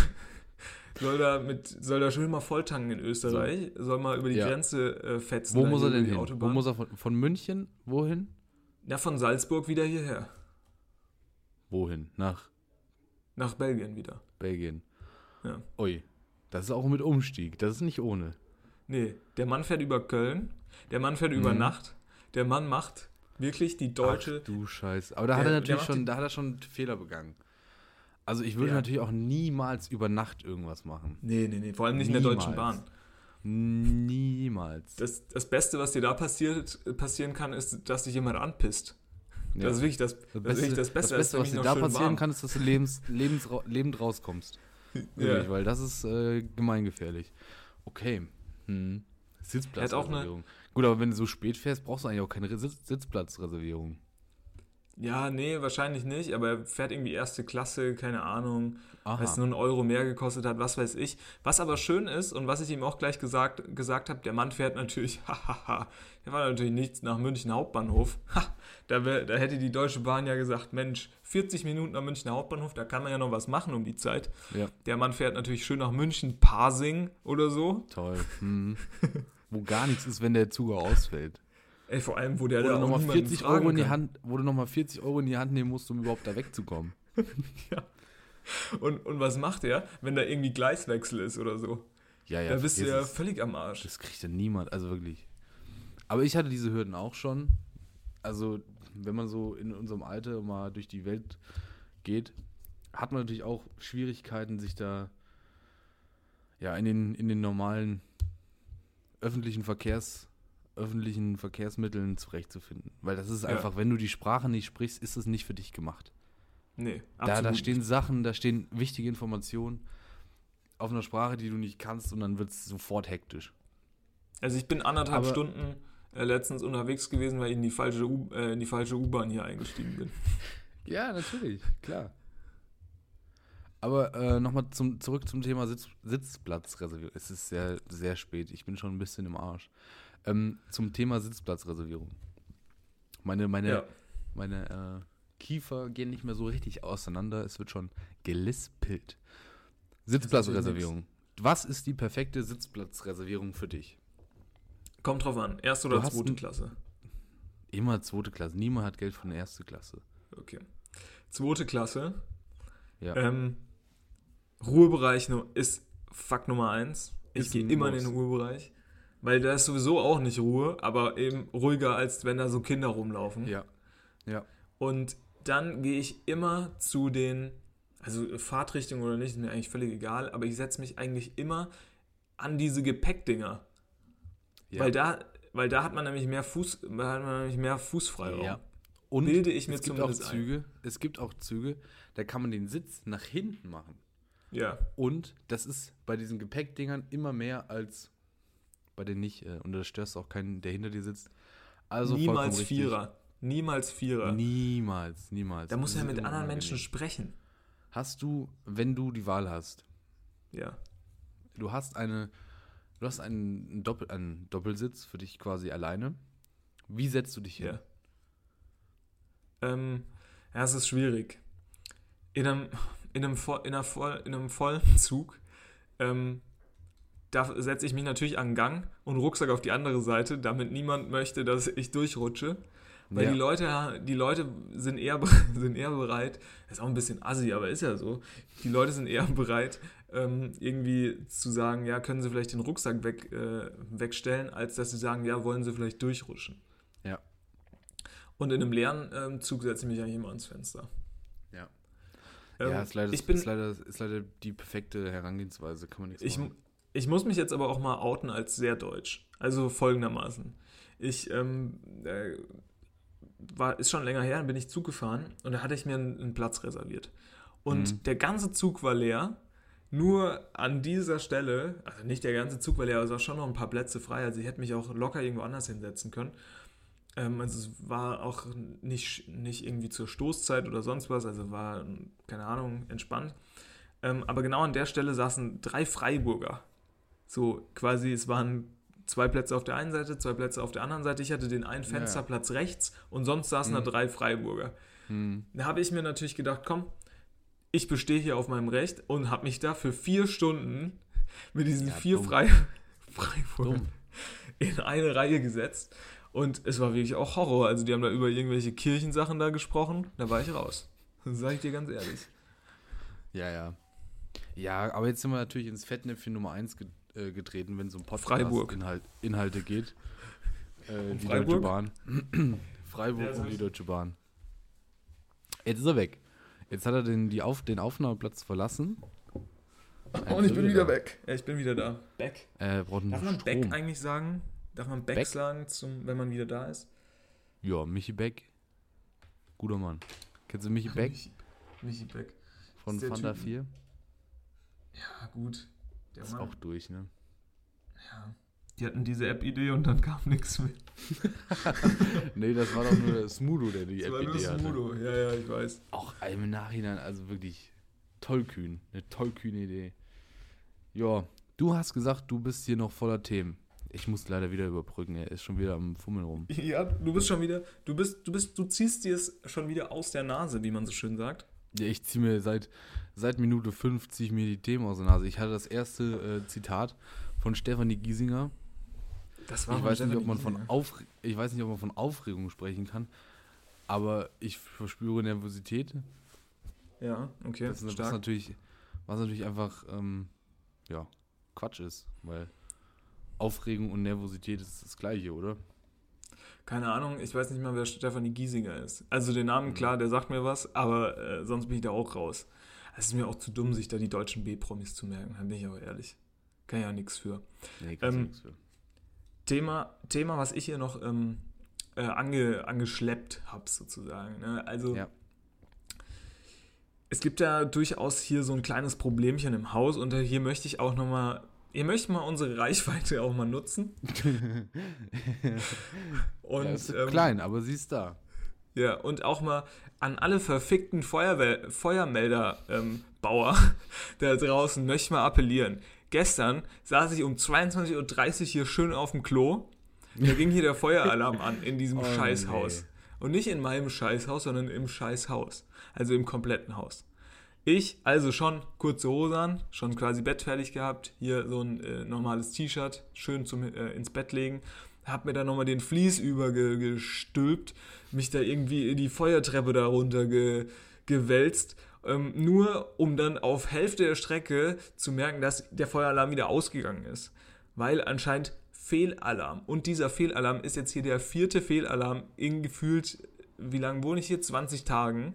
<laughs> soll, da mit, soll da schön mal volltanken in Österreich, soll mal über die Ja. Grenze äh, fetzen. Wo muss er denn hin? Wo Autobahn. muss er von, von München? Wohin? Ja, von Salzburg wieder hierher, Wohin? Nach nach Belgien wieder. Belgien. Ja. Ui. Das ist auch mit Umstieg. Das ist nicht ohne. Nee, der Mann fährt über Köln, der Mann fährt über Mhm. Nacht, der Mann macht wirklich die deutsche Ach, du Scheiß. Aber da Der- hat er natürlich schon, da hat er schon Fehler begangen. Also ich würde Ja. natürlich auch niemals über Nacht irgendwas machen. Nee, nee, nee, vor allem nicht in der Deutschen Niemals. Bahn. Niemals. Das, das Beste, was dir da passiert, passieren kann, ist, dass dich jemand anpisst. Ja. Das ist wirklich das, Das Beste, wirklich das Beste. das Beste was dir da passieren warm. kann, ist, dass du lebens, <laughs> lebens, lebend rauskommst. Wirklich, Ja. weil das ist äh, gemeingefährlich. Okay. Hm. Sitzplatzreservierung. Gut, aber wenn du so spät fährst, brauchst du eigentlich auch keine Sitz Sitzplatzreservierung. Ja, nee, wahrscheinlich nicht, aber er fährt irgendwie erste Klasse, keine Ahnung, weil es nur einen Euro mehr gekostet hat, was weiß ich. Was aber schön ist und was ich ihm auch gleich gesagt, gesagt habe, der Mann fährt natürlich, <laughs> hahaha, der war natürlich nichts nach München Hauptbahnhof. <laughs> Ha, da, wär, da hätte die Deutsche Bahn ja gesagt, Mensch, 40 Minuten nach München Hauptbahnhof, da kann man ja noch was machen um die Zeit. Ja. Der Mann fährt natürlich schön nach München Parsing oder so. Toll. Hm. <laughs> Wo gar nichts ist, wenn der Zug ausfällt. Ey, vor allem, wo der da nochmal niemanden 40 fragen Euro in die. Hand, wo du noch mal 40 Euro in die Hand nehmen musst, um überhaupt da wegzukommen. <laughs> Und, und was macht er, wenn da irgendwie Gleiswechsel ist oder so? Ja, da bist du ja völlig am Arsch. Das kriegt ja niemand, also wirklich. Aber ich hatte diese Hürden auch schon. Also, wenn man so in unserem Alter mal durch die Welt geht, hat man natürlich auch Schwierigkeiten, sich da ja in den, in den normalen öffentlichen Verkehrs öffentlichen Verkehrsmitteln zurechtzufinden. Weil das ist Ja. einfach, wenn du die Sprache nicht sprichst, ist es nicht für dich gemacht. Nee, Da, da absolut stehen nicht. Sachen, da stehen wichtige Informationen auf einer Sprache, die du nicht kannst und dann wird es sofort hektisch. Also ich bin anderthalb Aber- Stunden äh, letztens unterwegs gewesen, weil ich in die falsche U- äh, in die falsche U-Bahn hier eingestiegen bin. <laughs> Ja, natürlich, klar. Aber äh, nochmal zum, zurück zum Thema Sitz, Sitzplatzreservierung. Es ist sehr, sehr spät. Ich bin schon ein bisschen im Arsch. Ähm, zum Thema Sitzplatzreservierung. Meine, meine, Ja. meine äh, Kiefer gehen nicht mehr so richtig auseinander. Es wird schon gelispelt. Sitzplatzreservierung. Was ist die perfekte Sitzplatzreservierung für dich? Kommt drauf an, erste oder zweite Klasse. Immer zweite Klasse. Niemand hat Geld für eine erste Klasse. Okay. Zweite Klasse. Ja. Ähm, Ruhebereich ist Fakt Nummer eins. Ich gehe immer in den Ruhebereich. Weil da ist sowieso auch nicht Ruhe, aber eben ruhiger, als wenn da so Kinder rumlaufen. ja. Ja. Und dann gehe ich immer zu den, also Fahrtrichtung oder nicht, ist mir eigentlich völlig egal, aber ich setze mich eigentlich immer an diese Gepäckdinger. ja. Weil, da, weil da hat man nämlich mehr Fuß, da hat man nämlich mehr Fußfreiraum. Ja. Und Bilde ich mir es gibt auch zumindest ein. Züge, es gibt auch Züge, da kann man den Sitz nach hinten machen. Ja. Und das ist bei diesen Gepäckdingern immer mehr als bei den nicht. äh, Und da störst auch keinen, der hinter dir sitzt. Also Niemals. Vierer. Niemals Vierer. Niemals, niemals. da muss ja mit anderen. Menschen sprechen. Hast du, wenn du die Wahl hast, Ja. du hast eine, du hast einen, Doppel, einen Doppelsitz für dich quasi alleine. Wie setzt du dich hin? Ja. Ähm, ja, es ist schwierig. In einem, in einem, in einer voll, in einem vollen Zug ähm, da setze ich mich natürlich an den Gang und Rucksack auf die andere Seite, damit niemand möchte, dass ich durchrutsche. Weil Ja. die Leute, die Leute sind eher, <laughs> sind eher bereit, ist auch ein bisschen assi, aber ist ja so, die Leute sind eher bereit, ähm, irgendwie zu sagen, ja, können sie vielleicht den Rucksack weg, äh, wegstellen, als dass sie sagen, ja, wollen sie vielleicht durchrutschen. Ja. Und in einem leeren ähm, Zug setze ich mich eigentlich immer ans Fenster. Ja. Ähm, ja, ist leider, ich bin, ist, leider, ist leider die perfekte Herangehensweise, kann man nichts ich, machen. Ich muss mich jetzt aber auch mal outen als sehr deutsch. Also folgendermaßen. Ich ähm, äh, war, ist schon länger her, dann bin ich Zug gefahren und da hatte ich mir einen, einen Platz reserviert. Und Mhm. der ganze Zug war leer. Nur an dieser Stelle, also nicht der ganze Zug war leer, aber es war schon noch ein paar Plätze frei. Also ich hätte mich auch locker irgendwo anders hinsetzen können. Ähm, also es war auch nicht, nicht irgendwie zur Stoßzeit oder sonst was, also war, keine Ahnung, entspannt. Ähm, aber genau an der Stelle saßen drei Freiburger. So quasi, es waren zwei Plätze auf der einen Seite, zwei Plätze auf der anderen Seite. Ich hatte den einen Ja. Fensterplatz rechts und sonst saßen da Mhm. drei Freiburger. Hm. Da habe ich mir natürlich gedacht, komm, ich bestehe hier auf meinem Recht und habe mich da für vier Stunden mit diesen Ja, vier. Frei <laughs> Freiburgern in eine Reihe gesetzt. Und es war wirklich auch Horror. Also die haben da über irgendwelche Kirchensachen da gesprochen. Da war ich raus. <laughs> Das sage ich dir ganz ehrlich. Ja, ja. Ja, aber jetzt sind wir natürlich ins Fettnäpfchen Nummer 1 ge äh, getreten, wenn es um Freiburg. Podcast-Inhalt Inhalte geht. Äh, die Freiburg? Deutsche Bahn. <clears throat> Freiburg Ja, und die Deutsche Bahn. Jetzt ist er weg. Jetzt hat er den, die Auf den Aufnahmeplatz verlassen. Und ich bin wieder weg. Ja, ich bin wieder da. Back. Braucht einen Darf man Strom. Back eigentlich sagen? Darf man Back, Back? sagen, zum, wenn man wieder da ist? Ja, Michi Beck. Guter Mann. Kennst du Michi Beck Michi, Michi Beck. von Fanta Typ- 4? Ja, gut. Der Ist Mann. auch durch, ne? Ja. Die hatten diese App-Idee und dann kam nichts mehr. <laughs> nee, das war doch nur Smudo, der die Das war nur App-Idee hatte. Smudo. Ja, ja, ich weiß. Auch im Nachhinein, also wirklich tollkühn. Eine tollkühne Idee. Ja, du hast gesagt, du bist hier noch voller Themen. Ich muss leider wieder überbrücken, er ist schon wieder am Fummeln rum. Ja, du bist schon wieder, du bist, du bist, du ziehst dir es schon wieder aus der Nase, wie man so schön sagt. Ja, ich ziehe mir seit, seit Minute 5 ziehe ich mir die Themen aus der Nase. Ich hatte das erste äh, Zitat von Stefanie Giesinger. Das Ich weiß, nicht, ob man von Aufre ich weiß nicht, ob man von Aufregung sprechen kann, aber ich verspüre Nervosität. Ja, okay, Das, ist- was natürlich, was natürlich einfach ähm, ja, Quatsch ist, weil Aufregung und Nervosität ist das gleiche, oder? Keine Ahnung, ich weiß nicht mal, wer Stefanie Giesinger ist. Also den Mhm. Namen, klar, der sagt mir was, aber äh, sonst bin ich da auch raus. Es ist mir auch zu dumm, sich da die deutschen B-Promis zu merken, da bin ich aber ehrlich. Kann ja nichts für. Nee, Ähm, nichts für. Thema, Thema, was ich hier noch ähm, äh, ange, angeschleppt habe, sozusagen. Ne? Also, Ja. es gibt ja durchaus hier so ein kleines Problemchen im Haus und äh, hier möchte ich auch nochmal, hier möchte ich mal unsere Reichweite auch mal nutzen. <laughs> und, ja, ist ähm, klein, aber sie ist da. Ja, und auch mal an alle verfickten Feuerwehr, Feuermelder-Bauer <laughs> da draußen möchte ich mal appellieren. Gestern saß ich um 22.30 Uhr hier schön auf dem Klo. Da ging hier der Feueralarm an in diesem <laughs> Oh, Scheißhaus. nee. Und nicht in meinem Scheißhaus, sondern im Scheißhaus. Also im kompletten Haus. Ich, also schon kurze Hose an, schon quasi bettfertig gehabt, hier so ein äh, normales T-Shirt, schön zum, äh, ins Bett legen, hab mir dann nochmal den Vlies übergestülpt, mich da irgendwie in die Feuertreppe da runter ge, gewälzt, ähm, nur um dann auf Hälfte der Strecke zu merken, dass der Feueralarm wieder ausgegangen ist. Weil anscheinend Fehlalarm. Und dieser Fehlalarm ist jetzt hier der vierte Fehlalarm in gefühlt, wie lange wohne ich hier? 20 Tagen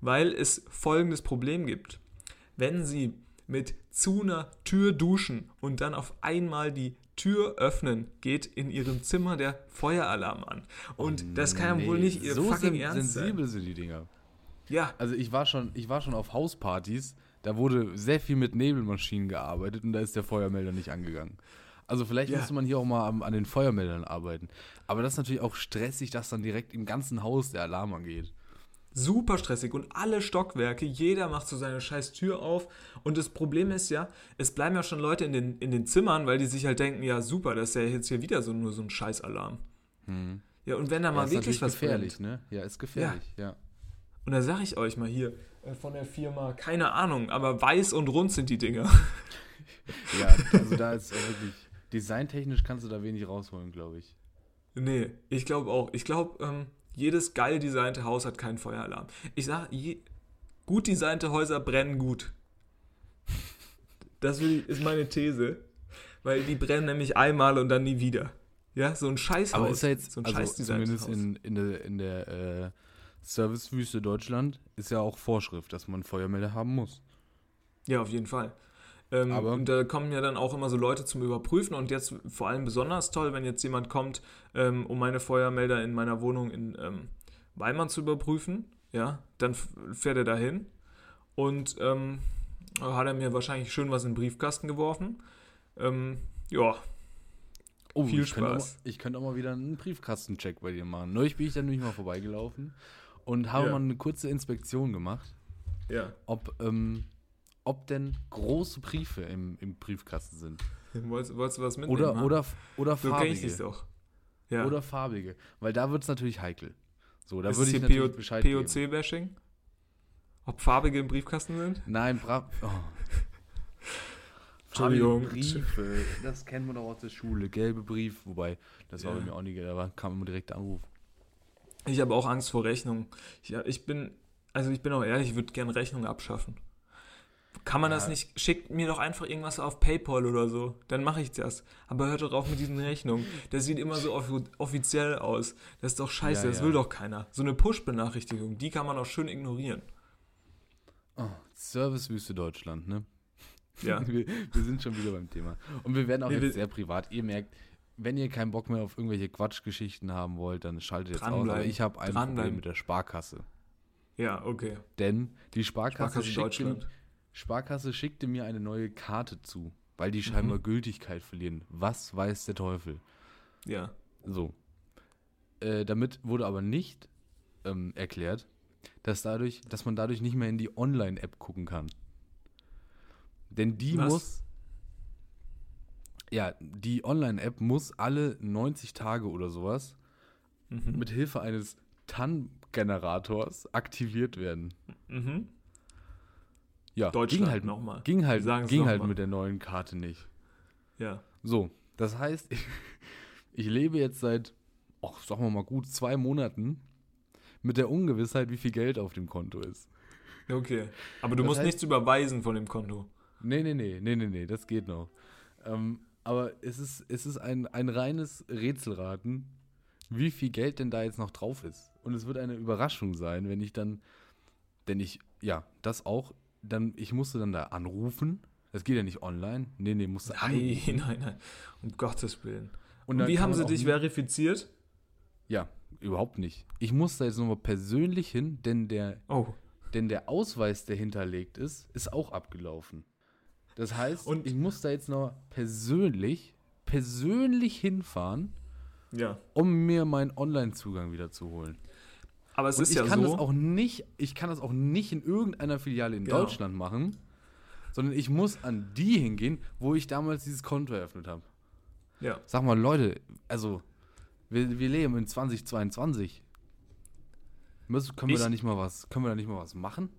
weil es folgendes Problem gibt. Wenn Sie mit zu einer Tür duschen und dann auf einmal die Tür öffnen, geht in Ihrem Zimmer der Feueralarm an. Und das kann ja Nee, wohl nicht Ihr so fucking sen- Ernst sensibel sein. sind die Dinger. Ja, Also ich war schon, ich war schon auf Hauspartys, da wurde sehr viel mit Nebelmaschinen gearbeitet und da ist der Feuermelder nicht angegangen. Also vielleicht Ja. müsste man hier auch mal am, an den Feuermeldern arbeiten. Aber das ist natürlich auch stressig, dass dann direkt im ganzen Haus der Alarm angeht. Super stressig und alle Stockwerke, jeder macht so seine scheiß Tür auf und das Problem ist ja, es bleiben ja schon Leute in den, in den Zimmern, weil die sich halt denken, ja super, das ist ja jetzt hier wieder so nur so ein Scheißalarm. Ja, und wenn da mal Hm. Ja, ist wirklich was gefährlich, brennt, ne? Ja, ist gefährlich, ja. und da sage ich euch mal hier äh, von der Firma, keine Ahnung, aber weiß und rund sind die Dinger. <laughs> Ja, also da ist äh, wirklich, designtechnisch kannst du da wenig rausholen, glaube ich. Nee, ich glaube auch. Ich glaube, ähm, jedes geil designte Haus hat keinen Feueralarm. Ich sage, gut designte Häuser brennen gut. Das ist meine These. Weil die brennen nämlich einmal und dann nie wieder. Ja, so ein Scheißhaus. Aber ist ja jetzt, so ein also zumindest in, in der, in der äh, Servicewüste Deutschland ist ja auch Vorschrift, dass man Feuermelder haben muss. Ja, auf jeden Fall. Ähm, und da kommen ja dann auch immer so Leute zum Überprüfen und jetzt vor allem besonders toll, wenn jetzt jemand kommt, ähm, um meine Feuermelder in meiner Wohnung in ähm, Weimar zu überprüfen, ja, dann fährt er dahin und ähm, hat er mir wahrscheinlich schön was in den Briefkasten geworfen. Ähm, ja, Oh, Viel ich könnte, Spaß. mal- ich könnte auch mal wieder einen Briefkastencheck bei dir machen. Neulich bin ich dann nämlich mal vorbeigelaufen und habe Ja. mal eine kurze Inspektion gemacht, ja. ob, ähm, ob denn große Briefe im, im Briefkasten sind. Wolltest, wolltest du was mitnehmen? Oder, Mann? oder, oder so farbige. doch. Ja. Oder farbige. Weil da wird es natürlich heikel. So, da würde ich natürlich PO Bescheid. POC-Bashing? Ob farbige im Briefkasten sind? Nein, bra oh. <laughs> Entschuldigung. Farbige Briefe, das kennen wir doch aus der Schule. Gelbe Brief, wobei, das war Ja. bei mir auch nie, da kam immer direkt der Anruf. Ich habe auch Angst vor Rechnungen. Ich, ich bin, also ich bin auch ehrlich, ich würde gerne Rechnungen abschaffen. Kann man Ja. das nicht? Schickt mir doch einfach irgendwas auf PayPal oder so. Dann mache ich das. Aber hört doch auf mit diesen Rechnungen. Das sieht immer so offi offiziell aus. Das ist doch scheiße, Ja, das ja. will doch keiner. So eine Push-Benachrichtigung, die kann man auch schön ignorieren. Oh, Servicewüste Deutschland, ne? Ja. <laughs> Wir, wir sind schon wieder beim Thema. Und wir werden auch Nee, jetzt sehr privat. Ihr merkt, wenn ihr keinen Bock mehr auf irgendwelche Quatschgeschichten haben wollt, dann schaltet jetzt aus. Aber ich habe ein. Problem mit der Sparkasse. Ja, okay. Denn die Sparkasse, Sparkasse schickte, Deutschland. Sparkasse schickte mir eine neue Karte zu weil die scheinbar Gültigkeit verlieren. Was weiß der Teufel? Ja. So. Äh, damit wurde aber nicht ähm, erklärt, dass, dadurch, dass man dadurch nicht mehr in die Online-App gucken kann. Denn die Was? muss. Ja, die Online-App muss alle 90 Tage oder sowas Mhm. mit Hilfe eines TAN-Generators aktiviert werden. Mhm. Ja, Deutschland ging halt, nochmal. ging halt, ging halt mal. mit der neuen Karte nicht. Ja. So, das heißt, ich, <laughs> ich lebe jetzt seit, ach, sagen wir mal gut, zwei Monaten mit der Ungewissheit, wie viel Geld auf dem Konto ist. Okay. Aber du Das musst heißt- nichts überweisen von dem Konto. Nee, nee, nee, nee, nee, nee, das geht noch. Ähm, aber es ist, es ist ein, ein reines Rätselraten, wie viel Geld denn da jetzt noch drauf ist. Und es wird eine Überraschung sein, wenn ich dann, denn ich, ja, das auch, dann, ich musste dann da anrufen. Das geht ja nicht online. Nee, nee, musste Nein, anrufen. nein, nein. Um Gottes Willen. Und, dann wie haben sie dich verifiziert? Ja, überhaupt nicht. Ich muss da jetzt nochmal persönlich hin, denn der, Oh. denn der Ausweis, der hinterlegt ist, ist auch abgelaufen. Das heißt, Und- ich muss da jetzt noch persönlich, persönlich hinfahren, Ja. um mir meinen Online-Zugang wieder zu holen. Aber es Und ist ich ja kann so. das auch nicht, ich kann das auch nicht in irgendeiner Filiale in Genau. Deutschland machen, sondern ich muss an die hingehen, wo ich damals dieses Konto eröffnet habe. ja. Sag mal, Leute, also wir, wir leben in 2022. Müssen, können wir Ich- da nicht mal was, können wir da nicht mal was machen?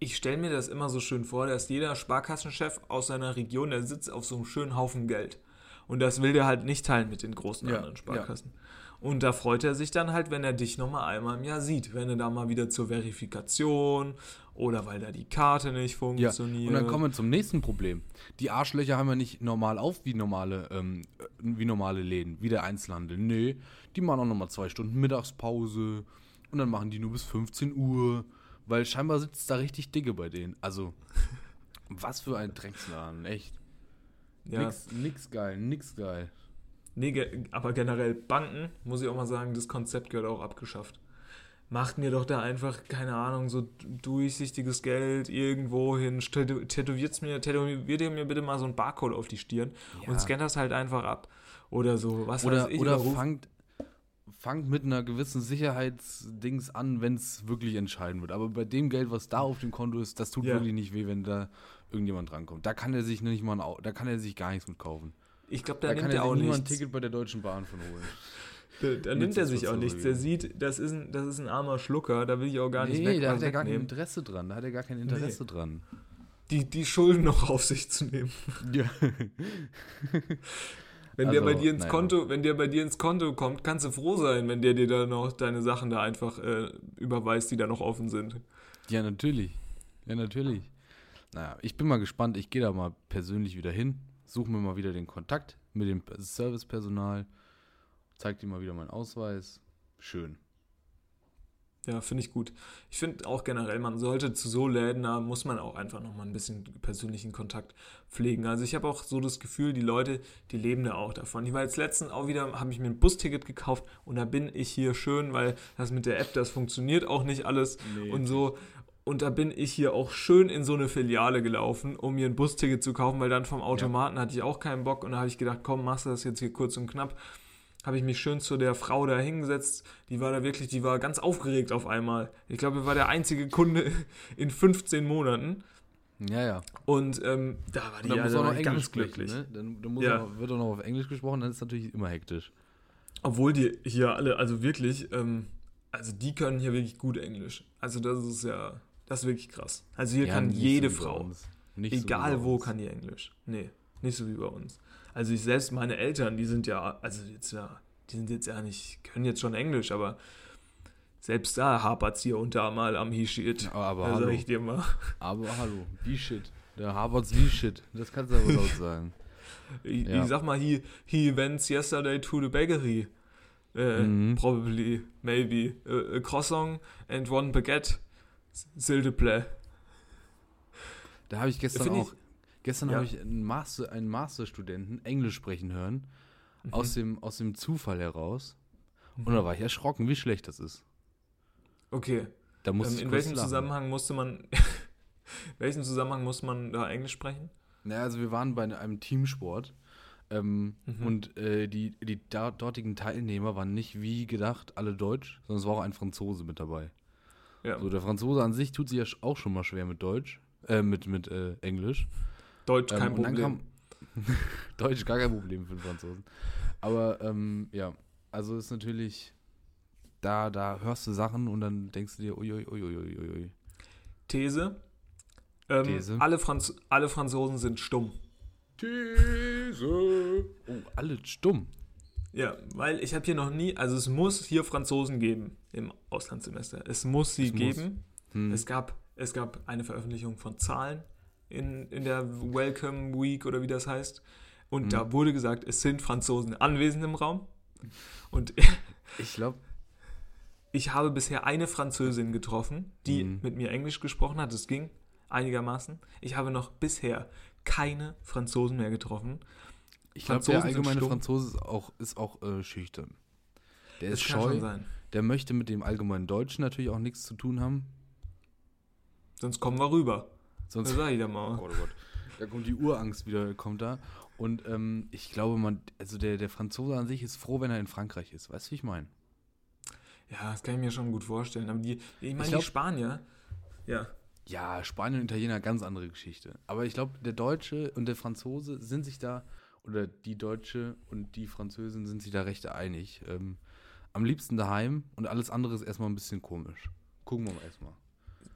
Ich stelle mir das immer so schön vor, dass jeder Sparkassenchef aus seiner Region, der sitzt auf so einem schönen Haufen Geld. Und das will der halt nicht teilen mit den großen Ja, anderen Sparkassen. Und da freut er sich dann halt, wenn er dich nochmal einmal im Jahr sieht. Wenn er da mal wieder zur Verifikation oder weil da die Karte nicht Ja, funktioniert. und dann kommen wir zum nächsten Problem. Die Arschlöcher haben ja nicht normal auf wie normale, ähm, äh, wie normale Läden, wie der Einzelhandel. Nee, die machen auch nochmal zwei Stunden Mittagspause und dann machen die nur bis 15 Uhr, weil scheinbar sitzt da richtig dicke bei denen. Also, <laughs> was für ein Drecksladen, echt. ja. Nix, nix geil, nix geil. Nee, aber generell Banken, muss ich auch mal sagen, das Konzept gehört auch abgeschafft. Macht mir doch da einfach, keine Ahnung, so durchsichtiges Geld irgendwo hin, tätow- tätowiert's mir, tätowiert ihr mir bitte mal so ein Barcode auf die Stirn Ja. und scannt das halt einfach ab. Oder so, was Oder, weiß ich. oder fangt, fangt mit einer gewissen Sicherheitsdings an, wenn es wirklich entscheiden wird. Aber bei dem Geld, was da auf dem Konto ist, das tut Ja. wirklich nicht weh, wenn da irgendjemand drankommt. Da kann er sich nicht mal, da kann er sich gar nichts mit kaufen. Ich glaube, Da, da, kann nimmt er auch niemand ein nichts. Ticket bei der Deutschen Bahn von holen. <laughs> Da, da nimmt er sich auch nichts. Der sieht, das ist, ein, das ist ein armer Schlucker, da will ich auch gar nicht nee, weg, da hat er gar kein. Interesse dran. Da hat er gar kein Interesse dran. Die, die Schulden noch auf sich zu nehmen. Ja. <laughs> Wenn der Also, bei dir ins naja. Konto, wenn der bei dir ins Konto kommt, kannst du froh sein, wenn der dir da noch deine Sachen da einfach äh, überweist, die da noch offen sind. ja, natürlich. Ja, natürlich. Naja, ich bin mal gespannt. Ich gehe da mal persönlich wieder hin, suche mir mal wieder den Kontakt mit dem Servicepersonal, zeig dir mal wieder meinen Ausweis. Schön. Ja, finde ich gut. Ich finde auch generell, man sollte zu so Läden, da muss man auch einfach nochmal ein bisschen persönlichen Kontakt pflegen. Also ich habe auch so das Gefühl, die Leute, die leben da auch davon. Ich war jetzt letztens auch wieder, habe ich mir ein Busticket gekauft und da bin ich hier schön, weil das mit der App, das funktioniert auch nicht alles Nee. und so. Und da bin ich hier auch schön in so eine Filiale gelaufen, um mir ein Busticket zu kaufen, weil dann vom Automaten hatte ich auch keinen Bock und da habe ich gedacht, komm, machst du das jetzt hier kurz und knapp habe ich mich schön zu der Frau da hingesetzt. Die war da wirklich, die war ganz aufgeregt auf einmal. Ich glaube, ich war der einzige Kunde <laughs> in 15 Monaten. Ja, ja. Und ähm, da war die dann ja muss auch noch Englisch ganz sprechen, glücklich. ne? Dann, dann Ja. noch, wird auch noch auf Englisch gesprochen, dann ist es natürlich immer hektisch. Obwohl die hier alle, also wirklich, ähm, also die können hier wirklich gut Englisch. Also das ist ja, das ist wirklich krass. Also hier Ja, kann jede so Frau, so egal bei wo, kann die Englisch. Nee, nicht so wie bei uns. Also ich selbst, meine Eltern, die sind ja, also jetzt ja, die sind jetzt ja nicht, können jetzt schon Englisch, aber selbst da hapert es hier und da mal am He-Shit. Aber da hallo. ich dir mal. Aber hallo, wie shit. Der Harvards wie shit. Das kannst du aber laut <laughs> sagen. Ich, Ja. ich sag mal, he, he went yesterday to the bakery. Äh, Mhm. Probably, maybe. A, a croissant and one baguette. S'il te plaît. Da habe ich gestern Finde ich- auch, gestern Ja. habe ich einen, Master, einen Masterstudenten Englisch sprechen hören, Mhm. aus, dem, aus dem Zufall heraus. Und da war ich erschrocken, wie schlecht das ist. Okay. Da musste Ähm, in welchem lachen. Zusammenhang musste man. in <laughs> welchem Zusammenhang muss man da Englisch sprechen? Naja, also wir waren bei einem Teamsport ähm, Mhm. und äh, die, die dortigen Teilnehmer waren nicht wie gedacht alle Deutsch, sondern es war auch ein Franzose mit dabei. Ja. So, der Franzose an sich tut sich ja auch schon mal schwer mit Deutsch, äh, mit, mit äh, Englisch. Deutsch Ähm, kein Problem. kam <laughs> Deutsch gar kein Problem für den Franzosen. Aber ähm, ja, also ist natürlich, da, da hörst du Sachen und dann denkst du dir, uiuiuiuiui. These. Ähm, These. Alle, Franz alle Franzosen sind stumm. These. Oh, alle stumm. Ja, weil ich habe hier noch nie, also es muss hier Franzosen geben im Auslandssemester. Es muss sie Es muss. geben. Hm. Es, gab, es gab eine Veröffentlichung von Zahlen in, in der Welcome Week oder wie das heißt. Und Mhm. da wurde gesagt, es sind Franzosen anwesend im Raum. Und <laughs> Ich glaube, ich habe bisher eine Französin getroffen, die Mhm. mit mir Englisch gesprochen hat. Das ging einigermaßen. Ich habe noch bisher keine Franzosen mehr getroffen. ich glaube, der allgemeine. Franzose ist auch, ist auch äh, schüchtern. Der Das ist kann schon scheu. Der möchte mit dem allgemeinen Deutschen natürlich auch nichts zu tun haben. Sonst kommen wir rüber. Sonst Das sag ich dir mal. Oh Gott, oh Gott. Da kommt die Urangst wieder, kommt da. Und ähm, ich glaube, man, also der, der Franzose an sich ist froh, wenn er in Frankreich ist. Weißt du, wie ich meine? Ja, das kann ich mir schon gut vorstellen. Aber die, ich meine, die Spanier, ja, Ja, Spanier und Italiener, ganz andere Geschichte. Aber ich glaube, der Deutsche und der Franzose sind sich da, oder die Deutsche und die Französin sind sich da recht einig. Ähm, am liebsten daheim und alles andere ist erstmal ein bisschen komisch. Gucken wir mal erstmal.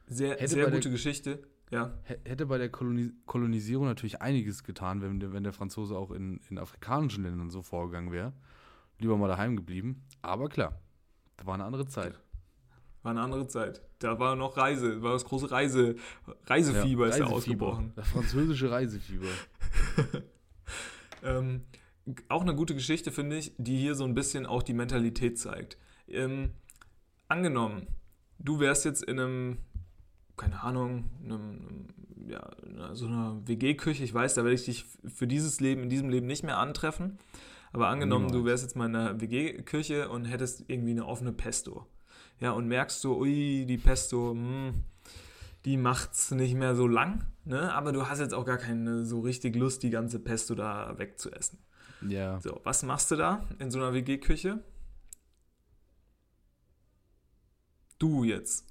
sehr, Hätte sehr bei der- gute Geschichte. Ja, Hätte bei der Koloni Kolonisierung natürlich einiges getan, wenn, der- wenn der Franzose auch in, in afrikanischen Ländern so vorgegangen wäre. Lieber mal daheim geblieben. Aber klar, da war eine andere Zeit. war eine andere Zeit. Da war noch Reise, war das große Reise, Reisefieber ist da Reisefieber. ausgebrochen. Das französische Reisefieber. <laughs> Ähm, auch eine gute Geschichte, finde ich, die hier so ein bisschen auch die Mentalität zeigt. Ähm, angenommen, du wärst jetzt in einem, keine Ahnung, einem, ja, so einer WG-Küche, ich weiß, da werde ich dich für dieses Leben, in diesem Leben nicht mehr antreffen. Aber angenommen, du Niemals. wärst jetzt mal in einer WG-Küche und hättest irgendwie eine offene Pesto. Ja, und merkst so, ui, die Pesto, hm, die macht's nicht mehr so lang, ne? Aber du hast jetzt auch gar keine so richtig Lust, die ganze Pesto da wegzuessen. Ja. So, was machst du da in so einer WG-Küche? Du jetzt.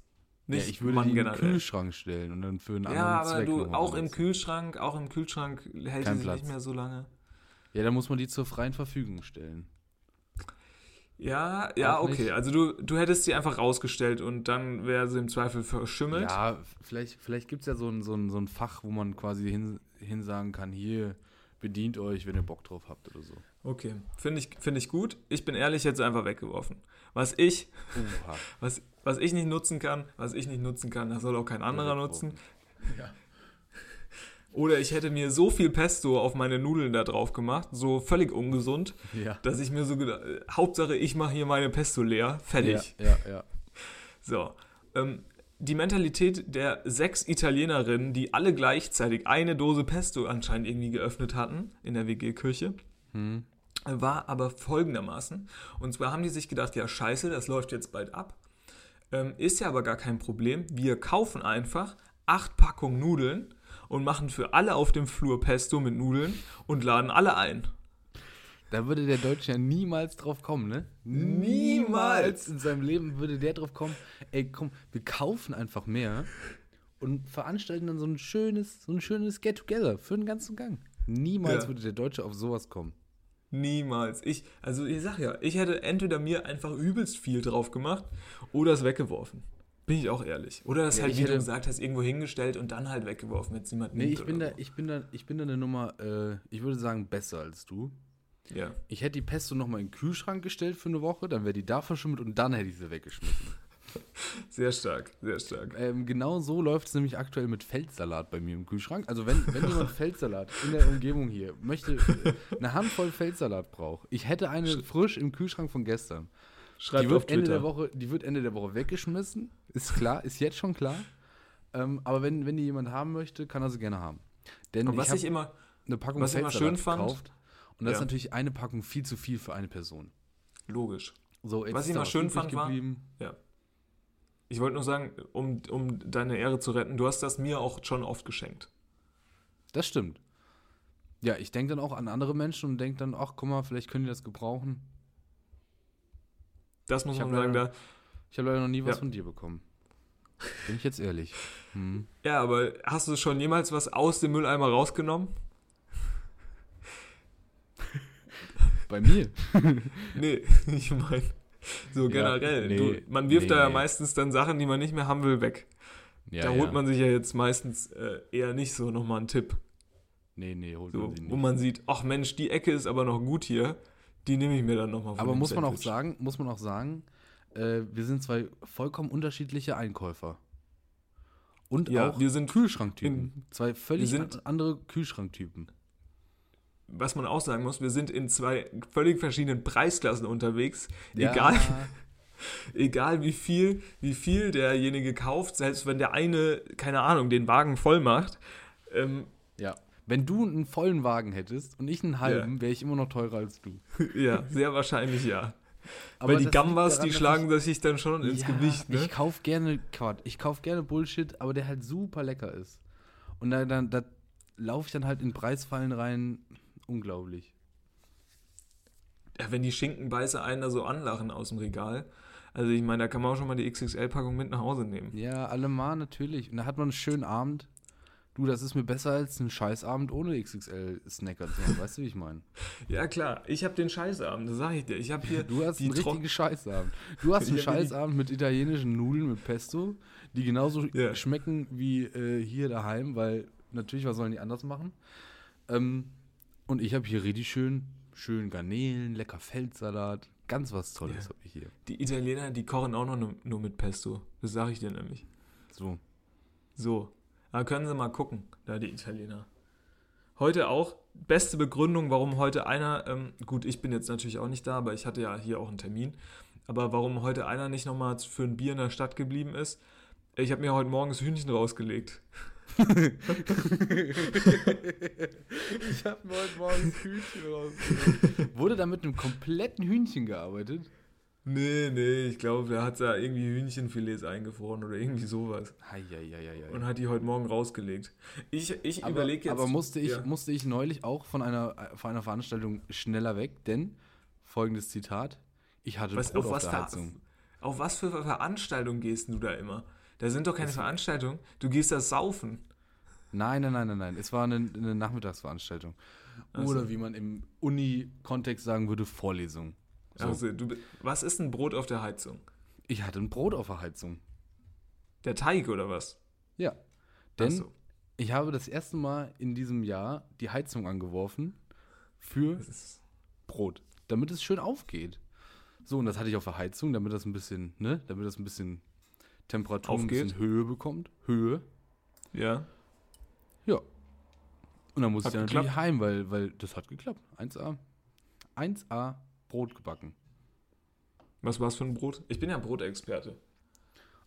ja, ich würde Mann die in den. Kühlschrank stellen und dann für einen anderen Ja, aber Zweck du, noch mal auch im. Kühlschrank, auch im Kühlschrank hält Kein sich Platz. nicht mehr so lange. Ja, dann muss man die zur freien Verfügung stellen. Ja, ja, Auch okay. nicht. Also du, du hättest sie einfach rausgestellt und dann wäre sie im Zweifel verschimmelt. Ja, vielleicht, vielleicht gibt es ja so ein, so, ein, so ein Fach, wo man quasi hin, hin sagen kann, hier, bedient euch, wenn ihr Bock drauf habt oder so. Okay, finde ich, find ich gut. Ich bin ehrlich jetzt einfach weggeworfen. Was ich, Oha. <laughs> was, was ich nicht nutzen kann, was ich nicht nutzen kann, das soll auch kein anderer nutzen. Ja. Oder ich hätte mir so viel Pesto auf meine Nudeln da drauf gemacht, so völlig ungesund, Ja. dass ich mir so gedacht, äh, Hauptsache ich mache hier meine Pesto leer, fertig. Ja, ja, ja. So. Ähm, die Mentalität der sechs Italienerinnen, die alle gleichzeitig eine Dose Pesto anscheinend irgendwie geöffnet hatten in der WG-Küche, Hm. war aber folgendermaßen. Und zwar haben die sich gedacht, ja scheiße, das läuft jetzt bald ab. Ähm, ist ja aber gar kein Problem. Wir kaufen einfach acht Packungen Nudeln und machen für alle auf dem Flur Pesto mit Nudeln und laden alle ein. Da würde der Deutsche ja niemals drauf kommen, ne? Niemals. in seinem Leben würde der drauf kommen, ey, komm, wir kaufen einfach mehr und veranstalten dann so ein schönes, so ein schönes Get-Together für den ganzen Gang. Niemals Ja. würde der Deutsche auf sowas kommen. Niemals. Ich, also ich sag ja, ich hätte entweder mir einfach übelst viel drauf gemacht oder es weggeworfen. Bin ich auch ehrlich. Oder das Ja, halt, wie du hätte- gesagt hast, irgendwo hingestellt und dann halt weggeworfen, wenn es niemand Nee, nimmt ich bin da, ich bin da, ich bin da eine Nummer, äh, ich würde sagen, besser als du. Ja. Ich hätte die Pesto nochmal in den Kühlschrank gestellt für eine Woche, dann wäre die da verschimmelt und dann hätte ich sie weggeschmissen. <laughs> Sehr stark, sehr stark. Ähm, genau so läuft es nämlich aktuell mit Feldsalat bei mir im Kühlschrank. Also wenn, wenn jemand <laughs> Feldsalat in der Umgebung hier möchte, äh, eine Handvoll Feldsalat braucht, ich hätte eine frisch im Kühlschrank von gestern. Schreibt die auf wird, Ende Twitter. der Woche, die wird Ende der Woche weggeschmissen, ist klar, ist jetzt schon klar. Ähm, aber wenn, wenn die jemand haben möchte, kann er sie gerne haben. Denn Und was ich ich, immer, eine Packung was ich immer Feldsalat schön fand- gekauft und das Ja. ist natürlich eine Packung viel zu viel für eine Person. logisch. So, jetzt Was ich immer schön fand, war- geblieben. Ich wollte nur sagen, um, um deine Ehre zu retten, du hast das mir auch schon oft geschenkt. Das stimmt. Ja, ich denke dann auch an andere Menschen und denke dann, ach guck mal, vielleicht können die das gebrauchen. Das muss Ich man sagen, leider- da. Ich habe leider noch nie was Ja. von dir bekommen. Bin ich jetzt ehrlich. Hm. Ja, aber hast du schon jemals was aus dem Mülleimer rausgenommen? Bei mir? <laughs> Nee, <laughs> ich meine, so Ja, generell. nee, du, man wirft nee, da ja meistens dann Sachen, die man nicht mehr haben will, weg. Ja, da ja. holt man sich ja jetzt meistens äh, eher nicht so nochmal einen Tipp. Nee, nee, holt So, man sie nicht. wo man sieht, ach Mensch, die Ecke ist aber noch gut hier. Die nehme ich mir dann nochmal von Aber muss man auch Sandwich. sagen, muss man auch sagen, äh, wir sind zwei vollkommen unterschiedliche Einkäufer. Und Ja, auch wir sind Kühlschranktypen. zwei völlig andere Kühlschranktypen. Was man auch sagen muss, wir sind in zwei völlig verschiedenen Preisklassen unterwegs. Ja. Egal, <laughs> egal wie viel, wie viel derjenige kauft, selbst wenn der eine, keine Ahnung, den Wagen voll macht. Ähm, Ja. Wenn du einen vollen Wagen hättest und ich einen halben, Ja. wäre ich immer noch teurer als du. <laughs> ja, sehr wahrscheinlich ja. Aber Weil die das Gambas, daran, die dass schlagen sich dann schon ins ja, Gewicht, ne? Ich kauf gerne Quatsch. Ich kauf gerne Bullshit, aber der halt super lecker ist. Und da, dann, da laufe ich dann halt in Preisfallen rein. Unglaublich. Ja, wenn die Schinkenbeißer einen da so anlachen aus dem Regal. Also ich meine, da kann man auch schon mal die XXL-Packung mit nach Hause nehmen. Ja, allemal natürlich. Und da hat man einen schönen Abend. Du, das ist mir besser als ein Scheißabend ohne XXL-Snacker zu haben. Weißt du, wie ich meine? <laughs> Ja klar, ich habe den Scheißabend, das sage ich dir. Ich habe hier Du hast die einen Tro- richtigen Scheißabend. Du hast <laughs> einen Scheißabend mit italienischen Nudeln mit Pesto, die genauso Ja. schmecken wie äh, hier daheim, weil natürlich, was sollen die anders machen? Ähm, und ich habe hier richtig schön, schön Garnelen, lecker Feldsalat, ganz was Tolles Ja. habe ich hier. Die Italiener, die kochen auch noch nur, nur mit Pesto. Das sage ich dir nämlich. So. So. Da können Sie mal gucken, da die Italiener. Heute auch, beste Begründung, warum heute einer, ähm, gut, ich bin jetzt natürlich auch nicht da, aber ich hatte ja hier auch einen Termin, aber warum heute einer nicht nochmal für ein Bier in der Stadt geblieben ist, ich habe mir heute Morgen das Hühnchen rausgelegt. <laughs> Ich habe mir heute Morgen das Hühnchen rausgenommen. Wurde da mit einem kompletten Hühnchen gearbeitet? Nee, nee, ich glaube, der hat da irgendwie Hühnchenfilets eingefroren oder irgendwie sowas. Eieieiei. Und hat die heute Morgen rausgelegt. Ich, ich überlege jetzt. aber musste ich, Ja. musste ich neulich auch von einer, von einer Veranstaltung schneller weg, denn folgendes Zitat: Ich hatte was, Brot auf, auf, was der Heizung. auf was für Veranstaltungen gehst du da immer? Da sind doch keine Veranstaltungen. Du gehst da saufen. Nein, nein, nein, nein, nein. Es war eine, eine Nachmittagsveranstaltung. Ach so. Oder wie man im Uni-Kontext sagen würde, Vorlesung. So. Also, du, was ist ein Brot auf der Heizung? Ich hatte ein Brot auf der Heizung. Der Teig oder was? Ja. Denn so. ich habe das erste Mal in diesem Jahr die Heizung angeworfen für Brot, damit es schön aufgeht. So, und das hatte ich auf der Heizung, damit das ein bisschen, ne, damit das ein bisschen Temperatur, Aufgeht? ein bisschen Höhe bekommt. Höhe. ja. Ja. Und dann muss Hat ich dann natürlich geklappt? heim, weil, weil das hat geklappt. 1A. 1A Brot gebacken. Was war es für ein Brot? Ich bin ja Brotexperte.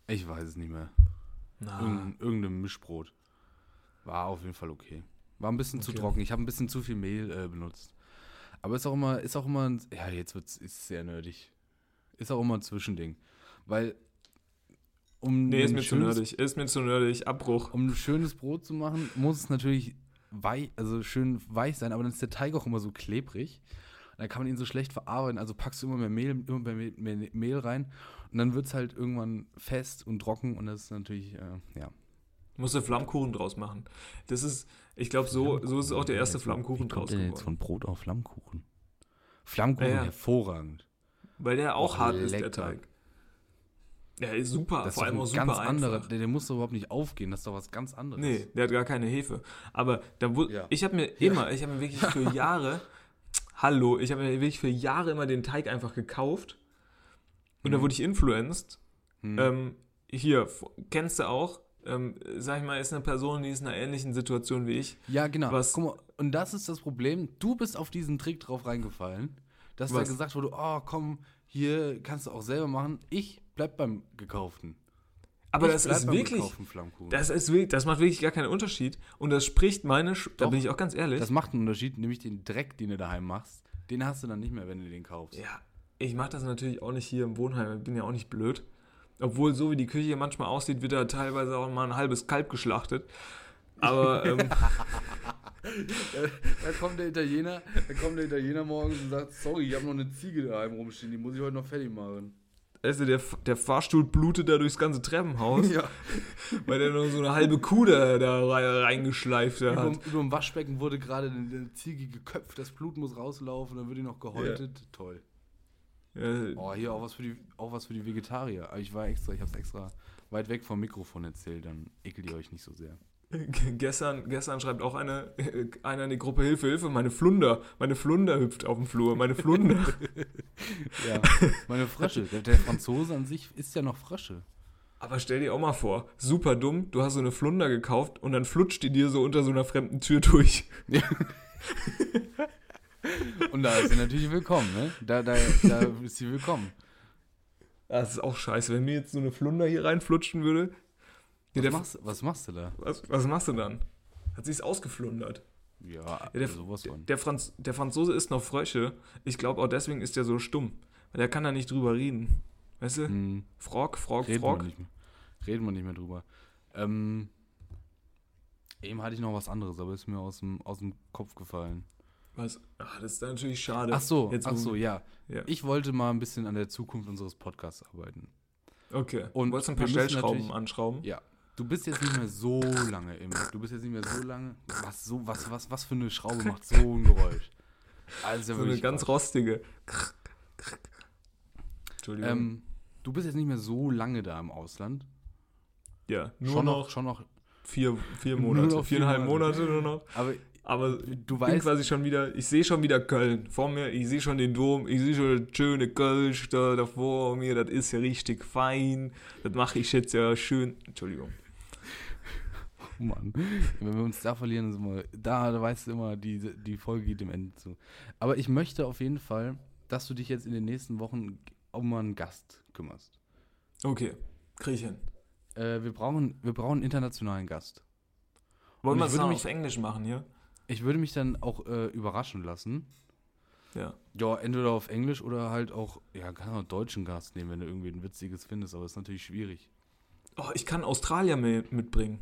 Ich weiß es nicht mehr. Na, Irgendein, irgendein Mischbrot. War auf jeden Fall okay. War ein bisschen zu Okay. trocken. Ich habe ein bisschen zu viel Mehl äh, benutzt. Aber ist auch immer, ist auch immer, ein, ja, jetzt wird's, ist sehr nerdig. Ist auch immer ein Zwischending. Weil, um, nee, ist mir zu schönes, nerdig. Ist mir zu nerdig. Abbruch. um ein schönes Brot zu machen, muss es natürlich weich, also schön weich sein, aber dann ist der Teig auch immer so klebrig. Und dann kann man ihn so schlecht verarbeiten. Also packst du immer mehr Mehl, immer mehr Mehl, Mehl rein und dann wird es halt irgendwann fest und trocken und das ist natürlich, äh, ja. Musst du Flammkuchen draus machen. Das ist, ich glaube, so, so ist auch der erste Flammkuchen draus geworden. von Brot auf Flammkuchen? Flammkuchen, Ja, ja. hervorragend. Weil der auch Och, hart ist, der lecker. Teig. Ist super, Das ist vor allem auch super ganz einfach. anderer, der, der muss doch überhaupt nicht aufgehen, das ist doch was ganz anderes. Nee, der hat gar keine Hefe. Aber da Ja. ich habe mir immer, ich habe mir wirklich für <laughs> Jahre, hallo, ich habe mir wirklich für Jahre immer den Teig einfach gekauft. Und da Mhm. wurde ich influenced. Hm. Ähm, hier, kennst du auch, ähm, sag ich mal, ist eine Person, die ist in einer ähnlichen Situation wie ich. ja, genau. was- Guck mal, und das ist das Problem, du bist auf diesen Trick drauf reingefallen, dass da Was? gesagt wurde, oh komm, hier kannst du auch selber machen. Ich bleib beim Gekauften. Aber ich das ist wirklich, das ist wirklich, das macht wirklich gar keinen Unterschied. Und das spricht meine, Sch da bin ich auch ganz ehrlich. Das macht einen Unterschied, nämlich den Dreck, den du daheim machst, den hast du dann nicht mehr, wenn du den kaufst. Ja, ich mache das natürlich auch nicht hier im Wohnheim. Ich bin ja auch nicht blöd. Obwohl, so wie die Küche manchmal aussieht, wird da teilweise auch mal ein halbes Kalb geschlachtet. Aber, <laughs> ähm, da kommt der Italiener, da kommt der Italiener morgens und sagt, sorry, ich habe noch eine Ziege daheim rumstehen, die muss ich heute noch fertig machen. Also der, der Fahrstuhl blutet da durchs ganze Treppenhaus, <laughs> Ja. weil der noch so eine halbe Kuh da, da rein- reingeschleift Über, hat. über dem Waschbecken wurde gerade eine, Ziege geköpft, das Blut muss rauslaufen, dann wird die noch gehäutet. Toll. Ja, Oh, hier auch was für die, auch was für die Vegetarier. Aber ich war extra, ich habe es extra weit weg vom Mikrofon erzählt, dann ekelt ihr euch nicht so sehr. <laughs> gestern, gestern schreibt auch eine, <laughs> einer in die Gruppe Hilfe, Hilfe, meine Flunder, meine Flunder hüpft auf dem Flur, meine Flunder. <laughs> Ja, meine Frösche. Der, der Franzose an sich ist ja noch Frösche. Aber stell dir auch mal vor, super dumm, du hast so eine Flunder gekauft und dann flutscht die dir so unter so einer fremden Tür durch. Und da ist sie natürlich willkommen, ne? Da, da, da ist sie willkommen. Das ist auch scheiße, wenn mir jetzt so eine Flunder hier reinflutschen würde. Ja, Was machst, was machst du da? was, was machst du dann? Hat sich's ausgeflundert. Ja, Ja, der, sowas von. der, Franz, der Franzose isst noch Frösche. Ich glaube auch deswegen ist der so stumm. Weil der kann da nicht drüber reden. Weißt du? Hm, Frog, Frog, reden, wir Frog. nicht mehr. reden wir nicht mehr drüber. Ähm, eben hatte ich noch was anderes, aber ist mir aus dem, aus dem Kopf gefallen. Was? Ach, das ist natürlich schade. Ach so, Jetzt, ach so, ja. Ja. Ich wollte mal ein bisschen an der Zukunft unseres Podcasts arbeiten. Okay. Und Wolltest du ein paar wir Stellschrauben anschrauben? Ja. Du bist jetzt nicht mehr so lange im. Du bist jetzt nicht mehr so lange. Was, so, was, was, was für eine Schraube macht so ein Geräusch? Also ja So eine ganz Quatsch. rostige. Entschuldigung. ähm, Du bist jetzt nicht mehr so lange da im Ausland. ja, nur schon noch schon noch. vier, vier <laughs> Nur Monate. noch vier viereinhalb Monate. Monate nur noch. Aber Aber du bin weißt, quasi schon wieder, ich sehe schon wieder Köln vor mir, ich sehe schon den Dom, ich sehe schon das schöne Kölsch da, da vor mir, das ist ja richtig fein, das mache ich jetzt ja schön, Entschuldigung. Mann, wenn wir uns da verlieren, sind wir, da, da weißt du immer, die, die Folge geht dem Ende zu. Aber ich möchte auf jeden Fall, dass du dich jetzt in den nächsten Wochen um einen Gast kümmerst. Okay, krieg ich hin. Äh, wir, brauchen, wir brauchen einen internationalen Gast. Wollen wir es dann mich- auf Englisch machen hier? Ich würde mich dann auch äh, überraschen lassen. Ja. Ja, entweder auf Englisch oder halt auch, ja, kann auch einen deutschen Gast nehmen, wenn du irgendwie ein witziges findest, aber ist natürlich schwierig. Oh, ich kann Australier mi- mitbringen.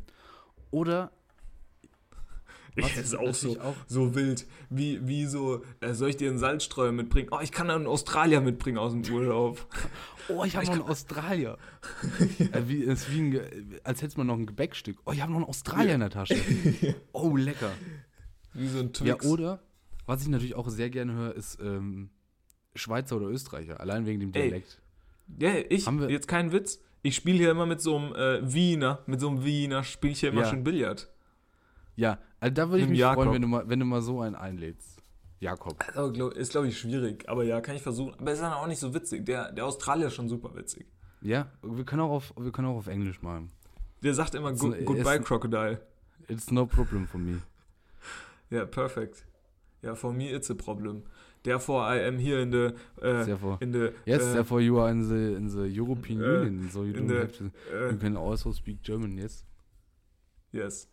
Oder, <laughs> Ja, was ist auch so, auch, so wild. Wie, wie so, äh, soll ich dir einen Salzstreuer mitbringen? Oh, ich kann einen Australier mitbringen aus dem Urlaub. <laughs> oh, ich habe noch einen Australier. <laughs> äh, wie, ist wie ein, als hätte man noch ein Gebäckstück. Oh, ich habe noch einen Australier in der Tasche. Oh, lecker. Wie so ein Ja, Twix. oder, was ich natürlich auch sehr gerne höre, ist ähm, Schweizer oder Österreicher, allein wegen dem Ey. Dialekt. Ja, ich, Haben wir- jetzt kein Witz. Ich spiele hier immer mit so einem äh, Wiener, mit so einem Wiener spiele ich hier immer Ja. schön Billard. Ja, also da würde ich mich Jakob. freuen, wenn du, mal, wenn du mal so einen einlädst. Jakob. Glaub, ist glaube ich, schwierig. Aber ja, kann ich versuchen. Aber ist dann auch nicht so witzig. Der, der Australier ist schon super witzig. Ja, wir können auch auf, wir können auch auf Englisch machen. Der sagt immer ein- Goodbye, ist- Crocodile. It's no problem for me. Ja, perfekt. Ja, for me it's a problem. Therefore I am here in the, äh, Therefore, in the, yes, äh, therefore you are in the in the European äh, Union, so you don't the- have to. You can also speak German, yes. Yes.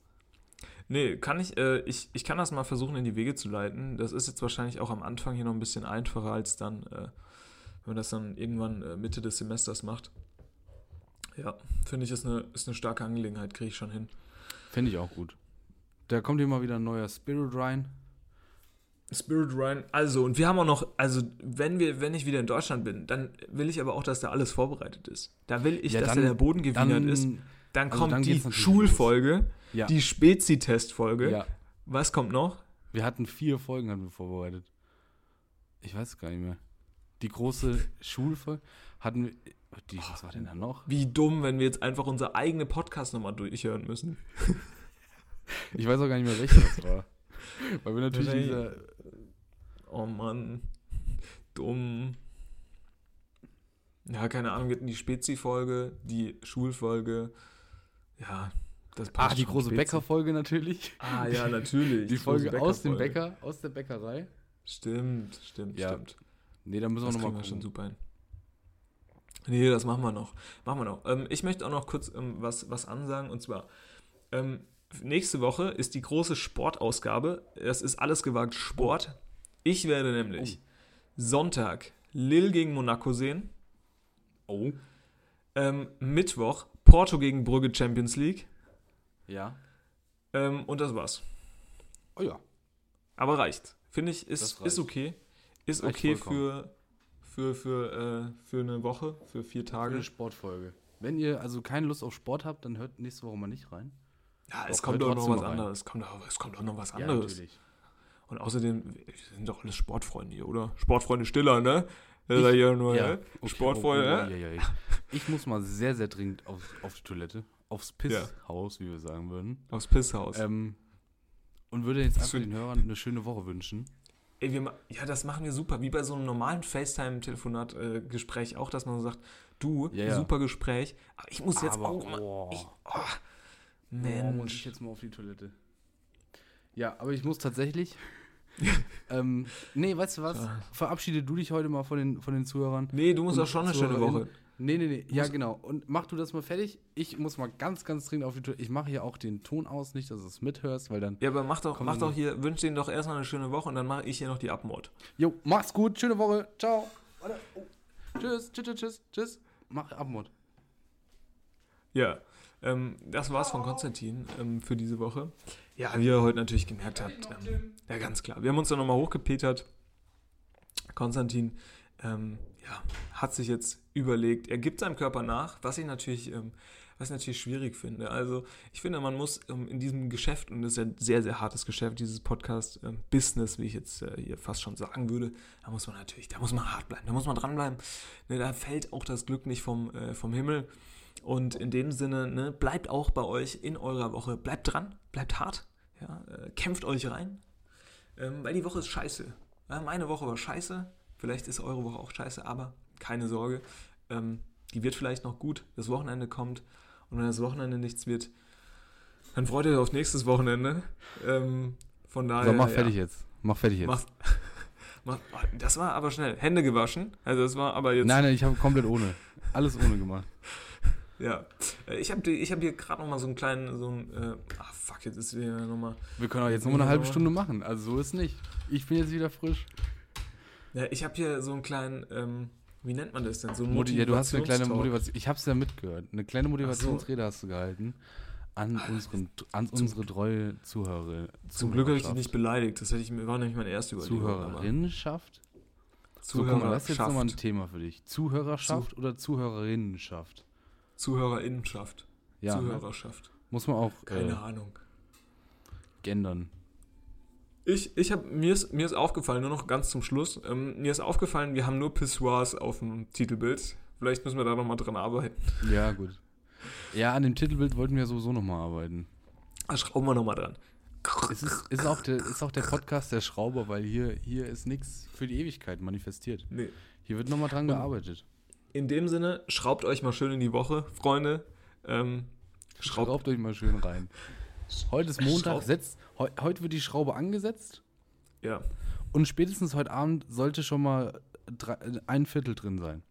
Nee, kann ich, äh, ich, ich kann das mal versuchen in die Wege zu leiten. Das ist jetzt wahrscheinlich auch am Anfang hier noch ein bisschen einfacher als dann, äh, wenn man das dann irgendwann äh, Mitte des Semesters macht. Ja, finde ich, ist eine, ist eine starke Angelegenheit, kriege ich schon hin. Finde ich auch gut. Da kommt hier mal wieder ein neuer Spirit rein. Spirit Ryan, also, und wir haben auch noch, also, wenn wir, wenn ich wieder in Deutschland bin, dann will ich aber auch, dass da alles vorbereitet ist. Da will ich, Ja, dass dann- da der Boden gewienert Dann ist. Dann also kommt dann die Schulfolge, Ja. die Spezi-Testfolge. ja, Was kommt noch? wir hatten vier Folgen hatten wir vorbereitet. Ich weiß es gar nicht mehr. Die große Schulfolge hatten wir. Die, was war denn da noch? Wie dumm, wenn wir jetzt einfach unsere eigene Podcast nochmal durchhören müssen. <laughs> Ich weiß auch gar nicht mehr, welche das war. Weil wir natürlich in dieser. Oh Mann. Dumm. Ja, keine Ahnung, wir hatten die Spezi-Folge, die Schulfolge. Ja, das passt Ah, die große. Bäckerfolge natürlich. Ah, ja, natürlich. Die Folge große aus dem. Bäcker, aus der Bäckerei. Stimmt, stimmt, Ja, stimmt. Nee, da müssen wir Das nochmal wir schon super hin. Nee, das machen wir noch. Machen wir noch. Ähm, ich möchte auch noch kurz ähm, was, was ansagen. Und zwar, ähm, nächste Woche ist die große Sportausgabe. Das ist alles gewagt Sport. Ich werde nämlich Sonntag Lille gegen Monaco sehen. Oh. Ähm, Mittwoch Porto gegen Brügge Champions League. Ja. Ähm, und das war's. Oh ja. Aber reicht. Finde ich, ist, ist okay. Ist Reicht okay vollkommen. für, für, für, äh, für eine Woche, für vier Für Tage. eine Sportfolge. Wenn ihr also keine Lust auf Sport habt, dann hört nächste Woche mal nicht rein. Ja, es kommt doch noch was rein. anderes. Es kommt, doch, es kommt doch noch was anderes. natürlich. Und außerdem, wir sind doch alles Sportfreunde hier, oder? Sportfreunde Stiller, ne? Ist ja nur, ne? okay, Sportfreunde, oh, oh, ja, ja, ja. Ich muss mal sehr, sehr dringend auf, auf die Toilette. Aufs Ja. Pisshaus, wie wir sagen würden. Aufs Pisshaus. Ähm, und würde jetzt einfach den Hörern eine schöne Woche wünschen. Ey, wir, ja, das machen wir super. Wie bei so einem normalen FaceTime-Telefonat-Gespräch auch, dass man so sagt, du, Ja, ja. super Gespräch, ich muss jetzt Aber, auch mal. oh. Ich, oh, Oh, muss ich Mensch. jetzt mal auf die Toilette. Ja, aber ich muss tatsächlich. <laughs> ähm, nee, weißt du was? Ja. Verabschiede du dich heute mal von den, von den Zuhörern. Nee, du musst auch schon eine schöne. Woche. Nee, nee, nee. Ja, genau. Und mach du das mal fertig. Ich muss mal ganz, ganz dringend auf die Toilette. Ich mache hier auch den Ton aus, nicht, dass du es mithörst, weil dann. Ja, aber mach doch, mach doch hier, wünsch denen doch erstmal eine schöne Woche und dann mache ich hier noch die Abmord. Jo, mach's gut. Schöne Woche. Ciao. Warte. Oh. Tschüss, tschüss, tschüss, tschüss, tschüss. Mach Abmord. Ja, ähm, das war's von Konstantin ähm, für diese Woche. Ja, wie ihr heute natürlich gemerkt habt, ähm, ja, ganz klar. Wir haben uns da nochmal hochgepetert. Konstantin, ähm, ja, hat sich jetzt überlegt, er gibt seinem Körper nach, was ich natürlich, ähm, was ich natürlich schwierig finde. Also, ich finde, man muss ähm, in diesem Geschäft, und das ist ein sehr, sehr hartes Geschäft, dieses Podcast-Business, wie ich jetzt äh, hier fast schon sagen würde, da muss man natürlich, da muss man hart bleiben, da muss man dranbleiben. Ne, da fällt auch das Glück nicht vom, äh, vom Himmel. Und in dem Sinne, ne, bleibt auch bei euch in eurer Woche. Bleibt dran, bleibt hart, ja, äh, kämpft euch rein. Ähm, weil die Woche ist scheiße. Ja, meine Woche war scheiße. Vielleicht ist eure Woche auch scheiße, aber keine Sorge. Ähm, die wird vielleicht noch gut. Das Wochenende kommt. Und wenn das Wochenende nichts wird, dann freut ihr euch auf nächstes Wochenende. Ähm, von daher. So, mach ja, fertig jetzt. Mach fertig jetzt. Mach, <laughs> mach, oh, das war aber schnell. Hände gewaschen. Also das war aber jetzt. Nein, nein, ich habe komplett ohne. Alles ohne gemacht. <laughs> Ja, Äh, ich habe ich hab hier gerade noch mal so einen kleinen, so einen, äh, ah fuck, jetzt ist wieder noch mal, Wir können auch jetzt noch mal eine halbe Stunde machen. Also so ist nicht. Ich bin jetzt wieder frisch. ja, ich habe hier so einen kleinen, ähm, wie nennt man das denn, so einen Moti ja, du hast eine kleine. Motivation. Ich habe es ja mitgehört. Eine kleine Motivationsrede hast du gehalten an, unseren, an unsere treue Zuhörer. Zum Glück habe ich dich Zuhörerschaft. nicht beleidigt, das hätte ich, mir- war nämlich meine erste Überlegung. Zuhörerinnenschaft? So, guck mal, das ist jetzt nochmal ein Zuhörerschaft. Thema für dich. Zuhörerschaft oder Zuhörerinnenschaft? Zuhörerinnenschaft. Ja, ne? Zuhörerschaft. muss man auch Keine äh, Ahnung. gendern. Ich, ich habe mir ist, mir ist aufgefallen, nur noch ganz zum Schluss, ähm, mir ist aufgefallen, wir haben nur Pissoirs auf dem Titelbild. Vielleicht müssen wir da nochmal dran arbeiten. Ja, gut. Ja, an dem Titelbild wollten wir sowieso nochmal arbeiten. Da schrauben wir nochmal dran. Es ist, ist, auch der, ist auch der Podcast der Schrauber, weil hier, hier ist nichts für die Ewigkeit manifestiert. Nee. Hier wird nochmal dran gearbeitet. In dem Sinne, schraubt euch mal schön in die Woche, Freunde. Ähm, schraubt. Schraubt euch mal schön rein. Heute ist Montag, setzt, heu, heute wird die Schraube angesetzt Ja. und spätestens heute Abend sollte schon mal drei, ein Viertel drin sein.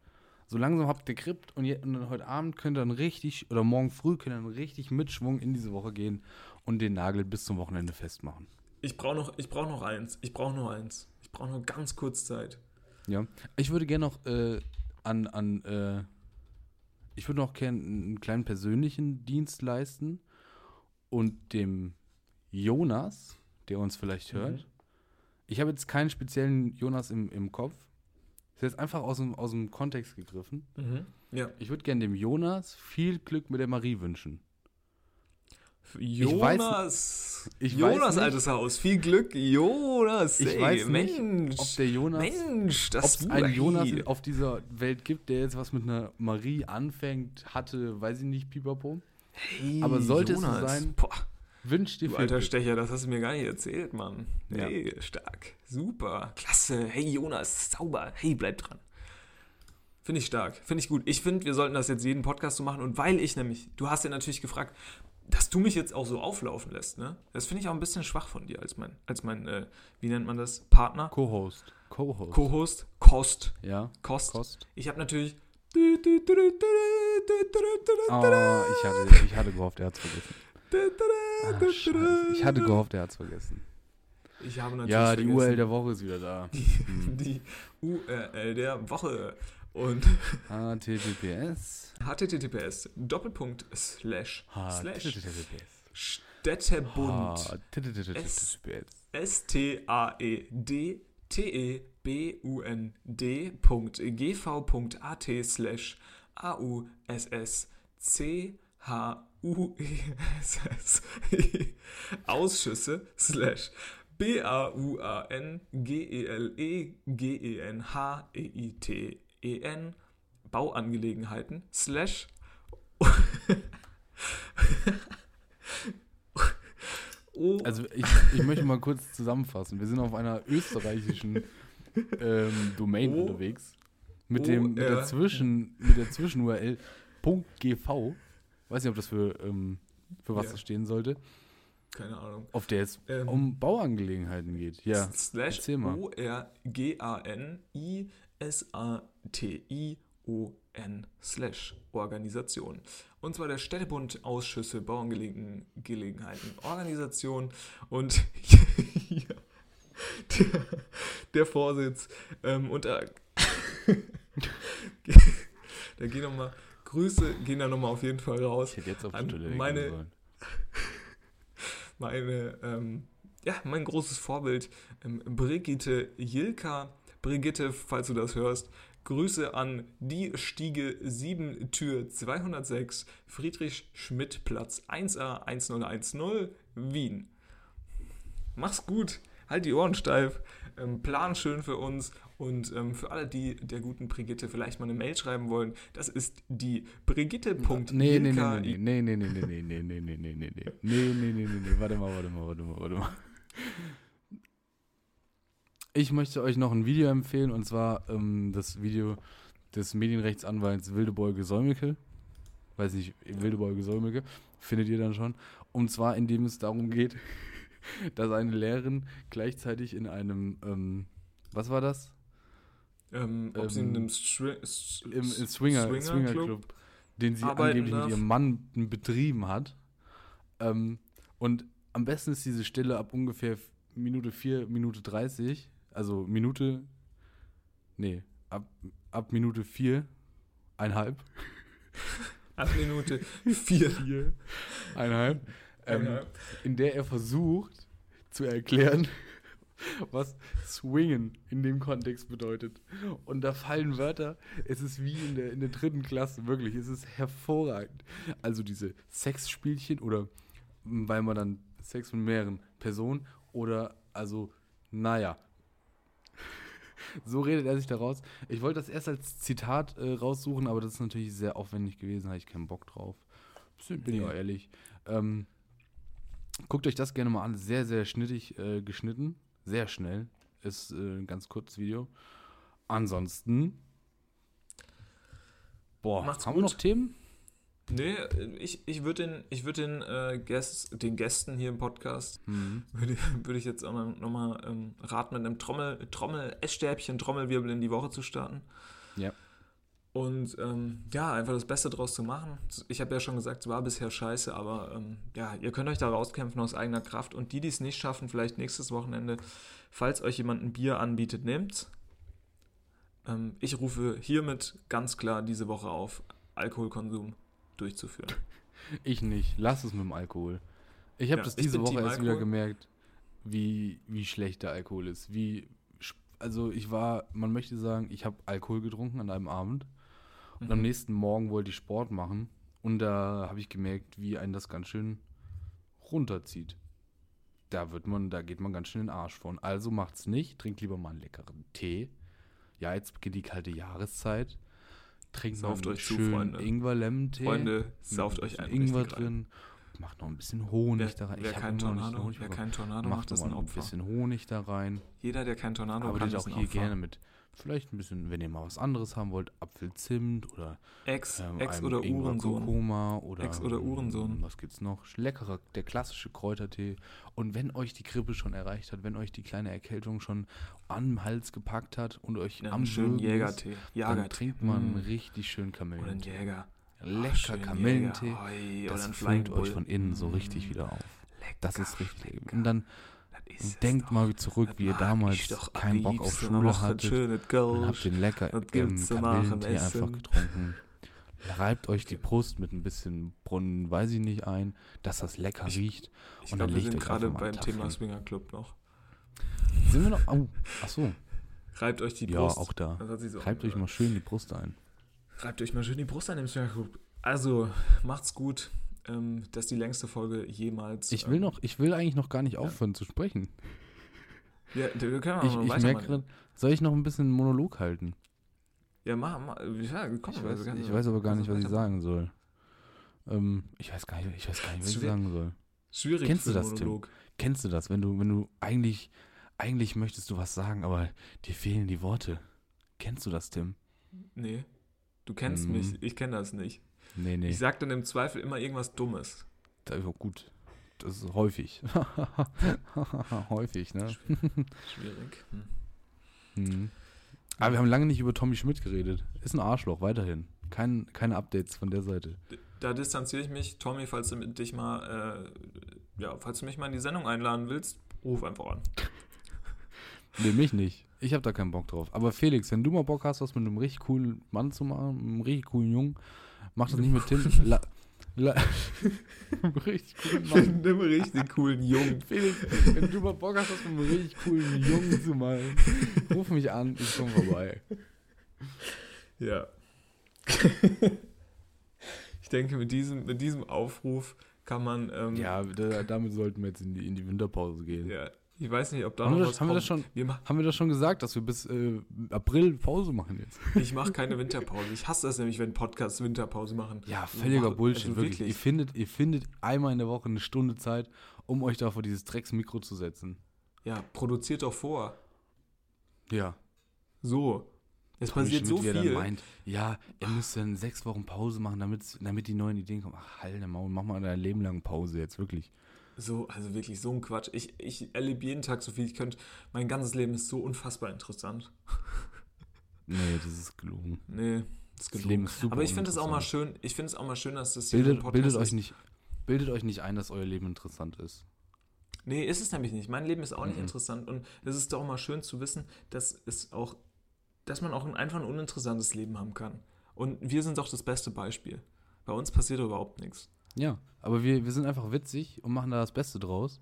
So langsam habt ihr Kript und, je, und heute Abend könnt ihr dann richtig, oder morgen früh könnt ihr dann richtig mit Schwung in diese Woche gehen und den Nagel bis zum Wochenende festmachen. Ich brauche noch, ich brauch noch eins. Ich brauche noch eins. Ich brauche noch ganz kurz Zeit. Ja. Ich würde gerne noch äh, an, an äh, ich würde noch gerne einen kleinen persönlichen Dienst leisten und dem Jonas, der uns vielleicht Mhm. hört. Ich habe jetzt keinen speziellen Jonas im, im Kopf. Ist jetzt einfach aus dem, aus dem Kontext gegriffen. Ja. Ich würde gerne dem Jonas viel Glück mit der Marie wünschen. Jonas. ich Jonas, weiß altes Haus. Viel Glück, Jonas. Ich ey, weiß Mensch. nicht, ob der Jonas, Mensch, ob es einen. Jonas auf dieser Welt gibt, der jetzt was mit einer Marie anfängt, hatte, weiß ich nicht, pipapo. Hey, aber sollte es so Jonas. sein, Boah, Wünsch dir du viel alter Glück. Stecher, das hast du mir gar nicht erzählt, Mann. Ja. Hey, stark. Super. Klasse. Hey, Jonas, sauber. Hey, bleib dran. Finde ich stark. Finde ich gut. Ich finde, wir sollten das jetzt jeden Podcast so machen. Und weil ich nämlich, du hast ja natürlich gefragt, dass du mich jetzt auch so auflaufen lässt, ne? Das finde ich auch ein bisschen schwach von dir als mein, als mein, äh, wie nennt man das? Partner? Co-Host. Co-Host. Co-Host? Kost. ja. Kost. Kost. Ich habe natürlich. Oh, ich hatte, ich hatte gehofft, er hat's vergessen. Ah, Scheiße. Ich hatte gehofft, er hat's vergessen. Ich habe natürlich. Ja, die vergessen, URL der Woche ist wieder da. <laughs> Die URL der Woche. Und <laughs> HTTPS. HTTPS. Doppelpunkt slash slash Städtebund. S-T-A-E-D-T-E-B-U-N-D.gv.at slash A-U-S-S-C-H-U-E-S-S-E Ausschüsse slash B-A-U-A-N-G-E-L-E-G-E-N-H-E-I-T B-A-U-A-N-G-E-L-E-G-E-N-H-E-I-T-E-N Bauangelegenheiten slash O Also ich, ich möchte mal kurz zusammenfassen. Wir sind auf einer österreichischen ähm, Domain O- unterwegs. Mit, O- dem, mit, der R- Zwischen, mit der Zwischen-URL .gv. Weiß nicht, ob das für, ähm, für was Ja. das stehen sollte. keine Ahnung. Auf der es Ähm, um Bauangelegenheiten geht. Ja, slash erzähl mal. O-R-G-A-N-I-S-A-T-I-O-N slash Organisation. Und zwar der Städtebund Ausschüsse Bauangelegenheiten Organisation und <laughs> hier der, der Vorsitz ähm, und da, <laughs> da gehen nochmal Grüße, gehen da nochmal auf jeden Fall raus. Ich hätte jetzt auf die Toilette meine- sollen. <laughs> meine, ähm, ja, mein großes Vorbild, ähm, Brigitte Jilka. Brigitte, falls du das hörst, Grüße an die Stiege 7 Tür 206 Friedrich-Schmidt-Platz 1a 1010 Wien. Mach's gut, halt die Ohren steif, ähm, plan schön für uns und ähm, für alle, die der guten Brigitte vielleicht mal eine Mail schreiben wollen, das ist die brigitte.jilka. Nee, nee, nee, nee, nee, nee, nee, nee, nee, nee, nee, nee, nee, nee, nee, nee, nee, nee, nee, nee, warte mal, warte mal, warte mal, warte mal. Ich möchte euch noch ein Video empfehlen und zwar ähm, das Video des Medienrechtsanwalts Wildebeuge Säumeke. Weiß nicht, Wildebeuge Säumeke, findet ihr dann schon. Und zwar, indem es darum geht, <laughs> dass eine Lehrerin gleichzeitig in einem, ähm, was war das? Ähm, ob sie Ähm, in einem Stri S- Im, im S- Swinger, Swingerclub Swingerclub, den sie angeblich darf. mit ihrem Mann betrieben hat. Ähm, und am besten ist diese Stille ab ungefähr Minute 4, Minute 30. Also Minute, nee, ab, ab Minute 4, einhalb. <laughs> Ab Minute 4. Vier, einhalb. Ähm, in der er versucht zu erklären, <laughs> was Swingen in dem Kontext bedeutet. Und da fallen Wörter, es ist wie in der, in der dritten Klasse, wirklich, es ist hervorragend. Also diese Sexspielchen oder weil man dann Sex mit mehreren Personen oder also, naja. <laughs> So redet er sich da raus. Ich wollte das erst als Zitat äh, raussuchen, aber das ist natürlich sehr aufwendig gewesen, habe ich keinen Bock drauf. Bin bin ich Nee. auch ehrlich. Ähm, guckt euch das gerne mal an. Sehr, sehr schnittig äh, geschnitten. Sehr schnell. Ist äh, ein ganz kurzes Video. Ansonsten. Boah, Macht's haben wir gut. noch Themen? Nee, ich, ich würde den, ich würd den, äh, Gäst, den Gästen hier im Podcast, Mhm. würde, <laughs> würde ich jetzt auch noch- noch mal ähm, raten, mit einem Trommel, Trommel, Essstäbchen, Trommelwirbel in die Woche zu starten. Ja. Und ähm, ja, einfach das Beste draus zu machen. Ich habe ja schon gesagt, es war bisher scheiße, aber ähm, ja, ihr könnt euch da rauskämpfen aus eigener Kraft. Und die, die es nicht schaffen, vielleicht nächstes Wochenende, falls euch jemand ein Bier anbietet, nehmt's. Ähm, ich rufe hiermit ganz klar diese Woche auf, Alkoholkonsum durchzuführen. <laughs> Ich nicht. Lass es mit dem Alkohol. Ich habe Ja, das diese Woche Team erst wieder gemerkt, wie, wie schlecht der Alkohol ist. Wie, also ich war, man möchte sagen, ich habe Alkohol getrunken an einem Abend und am Mhm. nächsten Morgen wollte ich Sport machen und da habe ich gemerkt, wie einen das ganz schön runterzieht. Da wird man, da geht man ganz schön in den Arsch von. Also macht's nicht, trinkt lieber mal einen leckeren Tee. Ja, jetzt beginnt die kalte Jahreszeit trinkt sauft euch schön zu, Freunde. Ingwerlemmentee. Freunde, sauft euch ein Ingwer drin. Rein. Macht noch ein bisschen Honig wer, da rein. Wer kein Tornado, Honig, wer kein Tornado macht, macht das ein Opfer. ein bisschen Honig da rein. Jeder, der kein Tornado Aber macht, auch hier gerne mit Vielleicht ein bisschen, wenn ihr mal was anderes haben wollt, Apfelzimt oder Ex, ähm, Ex oder Uhrensohn. Kurkuma oder Ex oder ähm, Uhrensohn. Was gibt's noch? Leckerer, der klassische Kräutertee. Und wenn euch die Grippe schon erreicht hat, wenn euch die kleine Erkältung schon am Hals gepackt hat und euch Ja, am schönen Jägertee. dann Jagertee. trinkt man einen richtig schönen Oder einen Kamillentee. Jäger. Lecker schön Kamillentee. Jäger. Das füllt euch von innen so richtig Mm. wieder auf. Lecker, Das ist richtig. lecker. Und dann denkt mal zurück, wie ihr damals doch keinen Bock auf. Schule ein hattet. Und habt den lecker ähm, zum Kamillentee einfach getrunken. <laughs> reibt euch die Brust mit ein bisschen Brunnen, weiß ich nicht, ein, dass das lecker Ich- riecht. Ich Und dann glaube, wir sind gerade beim einen Thema Tag Swinger Club noch. Sind wir noch? Oh, ach so. Reibt euch die Ja, Brust. auch da. So Reibt euch mal schön die Brust ein. Reibt euch mal schön die Brust an im Swinger Club. Also, macht's gut. Ähm, das ist die längste Folge jemals. Ich will ähm, noch, ich will eigentlich noch gar nicht aufhören zu sprechen. Ja, wir können auch Ich, noch ich merke gerade, soll ich noch ein bisschen einen Monolog halten? Ja, mach, mach. Ja, komm, Ich weiß, ich weiß aber gar nicht, was ich sagen soll. Ähm, ich weiß gar nicht, ich weiß gar nicht, was ich sagen soll. Schwierig Kennst du das, Tim? Monolog. Kennst du das, wenn du, wenn du eigentlich, eigentlich möchtest du was sagen, aber dir fehlen die Worte? Kennst du das, Tim? Nee. Du kennst Mhm. mich, ich kenne das nicht. Nee, nee. Ich sag dann im Zweifel immer irgendwas Dummes. Da, ja, gut. Das ist häufig. <laughs> häufig, ne? Schwierig. Hm. Mhm. Aber wir haben lange nicht über Tommy Schmidt geredet. Ist ein Arschloch, weiterhin. Kein, keine Updates von der Seite. Da distanziere ich mich. Tommy, falls du mit dich mal, äh, ja, falls du mich mal in die Sendung einladen willst, ruf einfach an. <laughs> Nee, mich nicht. Ich habe da keinen Bock drauf. Aber Felix, wenn du mal Bock hast, was mit einem richtig coolen Mann zu machen, einem richtig coolen Jungen, mach das nicht mit Tim. La, la, <laughs> richtig <laughs> coolen Mann. Mit einem richtig coolen Jungen. <laughs> Felix, wenn du mal Bock hast, was mit einem richtig coolen Jungen zu machen, ruf mich an, ich komm vorbei. Ja. ich denke, mit diesem, mit diesem Aufruf kann man. Ähm, Ja, da, damit sollten wir jetzt in die, in die Winterpause gehen. ja. Ich weiß nicht, ob da Haben, noch wir was das, haben, wir das kommt. schon, Wir haben wir das schon gesagt, dass wir bis äh, April Pause machen jetzt? <laughs> ich mache keine Winterpause. Ich hasse das nämlich, wenn Podcasts Winterpause machen. Ja, völliger Mach- Bullshit, also wirklich. wirklich. Ihr, findet, ihr findet einmal in der Woche eine Stunde Zeit, um euch da vor dieses Drecksmikro zu setzen. Ja, produziert doch vor. Ja. So. Es passiert so Schmidt, viel. Dann meint, ja, er müsste dann sechs Wochen Pause machen, damit, damit die neuen Ideen kommen. Ach, halt Maul, mach mal dein Leben lang Pause jetzt, wirklich. So, also wirklich so ein Quatsch. Ich, ich erlebe jeden Tag so viel ich könnte. Mein ganzes Leben ist so unfassbar interessant. <laughs> Nee, das ist gelogen. Nee, das ist Das gelogen. Leben ist super Aber ich finde es auch mal schön, ich finde es auch mal schön, dass das hier Bildet, bildet, euch ist. nicht, bildet euch nicht ein, dass euer Leben interessant ist. Nee, ist es nämlich nicht. Mein Leben ist auch nicht Mhm. interessant und es ist doch mal schön zu wissen, dass es auch, dass man auch ein, einfach ein uninteressantes Leben haben kann. Und wir sind doch das beste Beispiel. Bei uns passiert überhaupt nichts. Ja, aber wir, wir sind einfach witzig und machen da das Beste draus.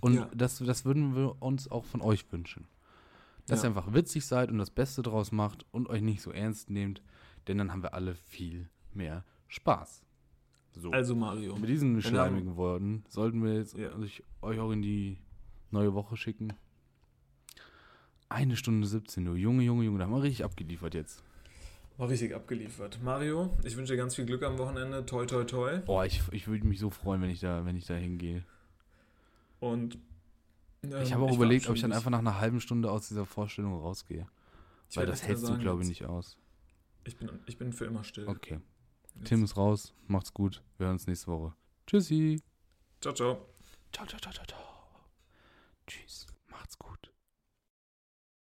Und Ja. das, das würden wir uns auch von euch wünschen. Dass Ja. ihr einfach witzig seid und das Beste draus macht und euch nicht so ernst nehmt, denn dann haben wir alle viel mehr Spaß. So. Also Mario, Mit diesen schleimigen Worten sollten wir jetzt Ja. euch, euch auch in die neue Woche schicken. Eine Stunde 17 Uhr. Junge, Junge, Junge, da haben wir richtig abgeliefert jetzt. War richtig abgeliefert. Mario, ich wünsche dir ganz viel Glück am Wochenende. Toi, toi, toi. Boah, ich, ich würde mich so freuen, wenn ich da, wenn ich da hingehe. Und ähm, ich habe auch überlegt, ob ich dann einfach nach einer halben Stunde aus dieser Vorstellung rausgehe. Ich Weil das hältst du, glaube ich, nicht aus. Ich bin, ich bin für immer still. Okay. Jetzt. Tim ist raus. Macht's gut. Wir hören uns nächste Woche. Tschüssi. Ciao, ciao. Ciao, ciao, ciao, ciao, ciao. Tschüss. Macht's gut.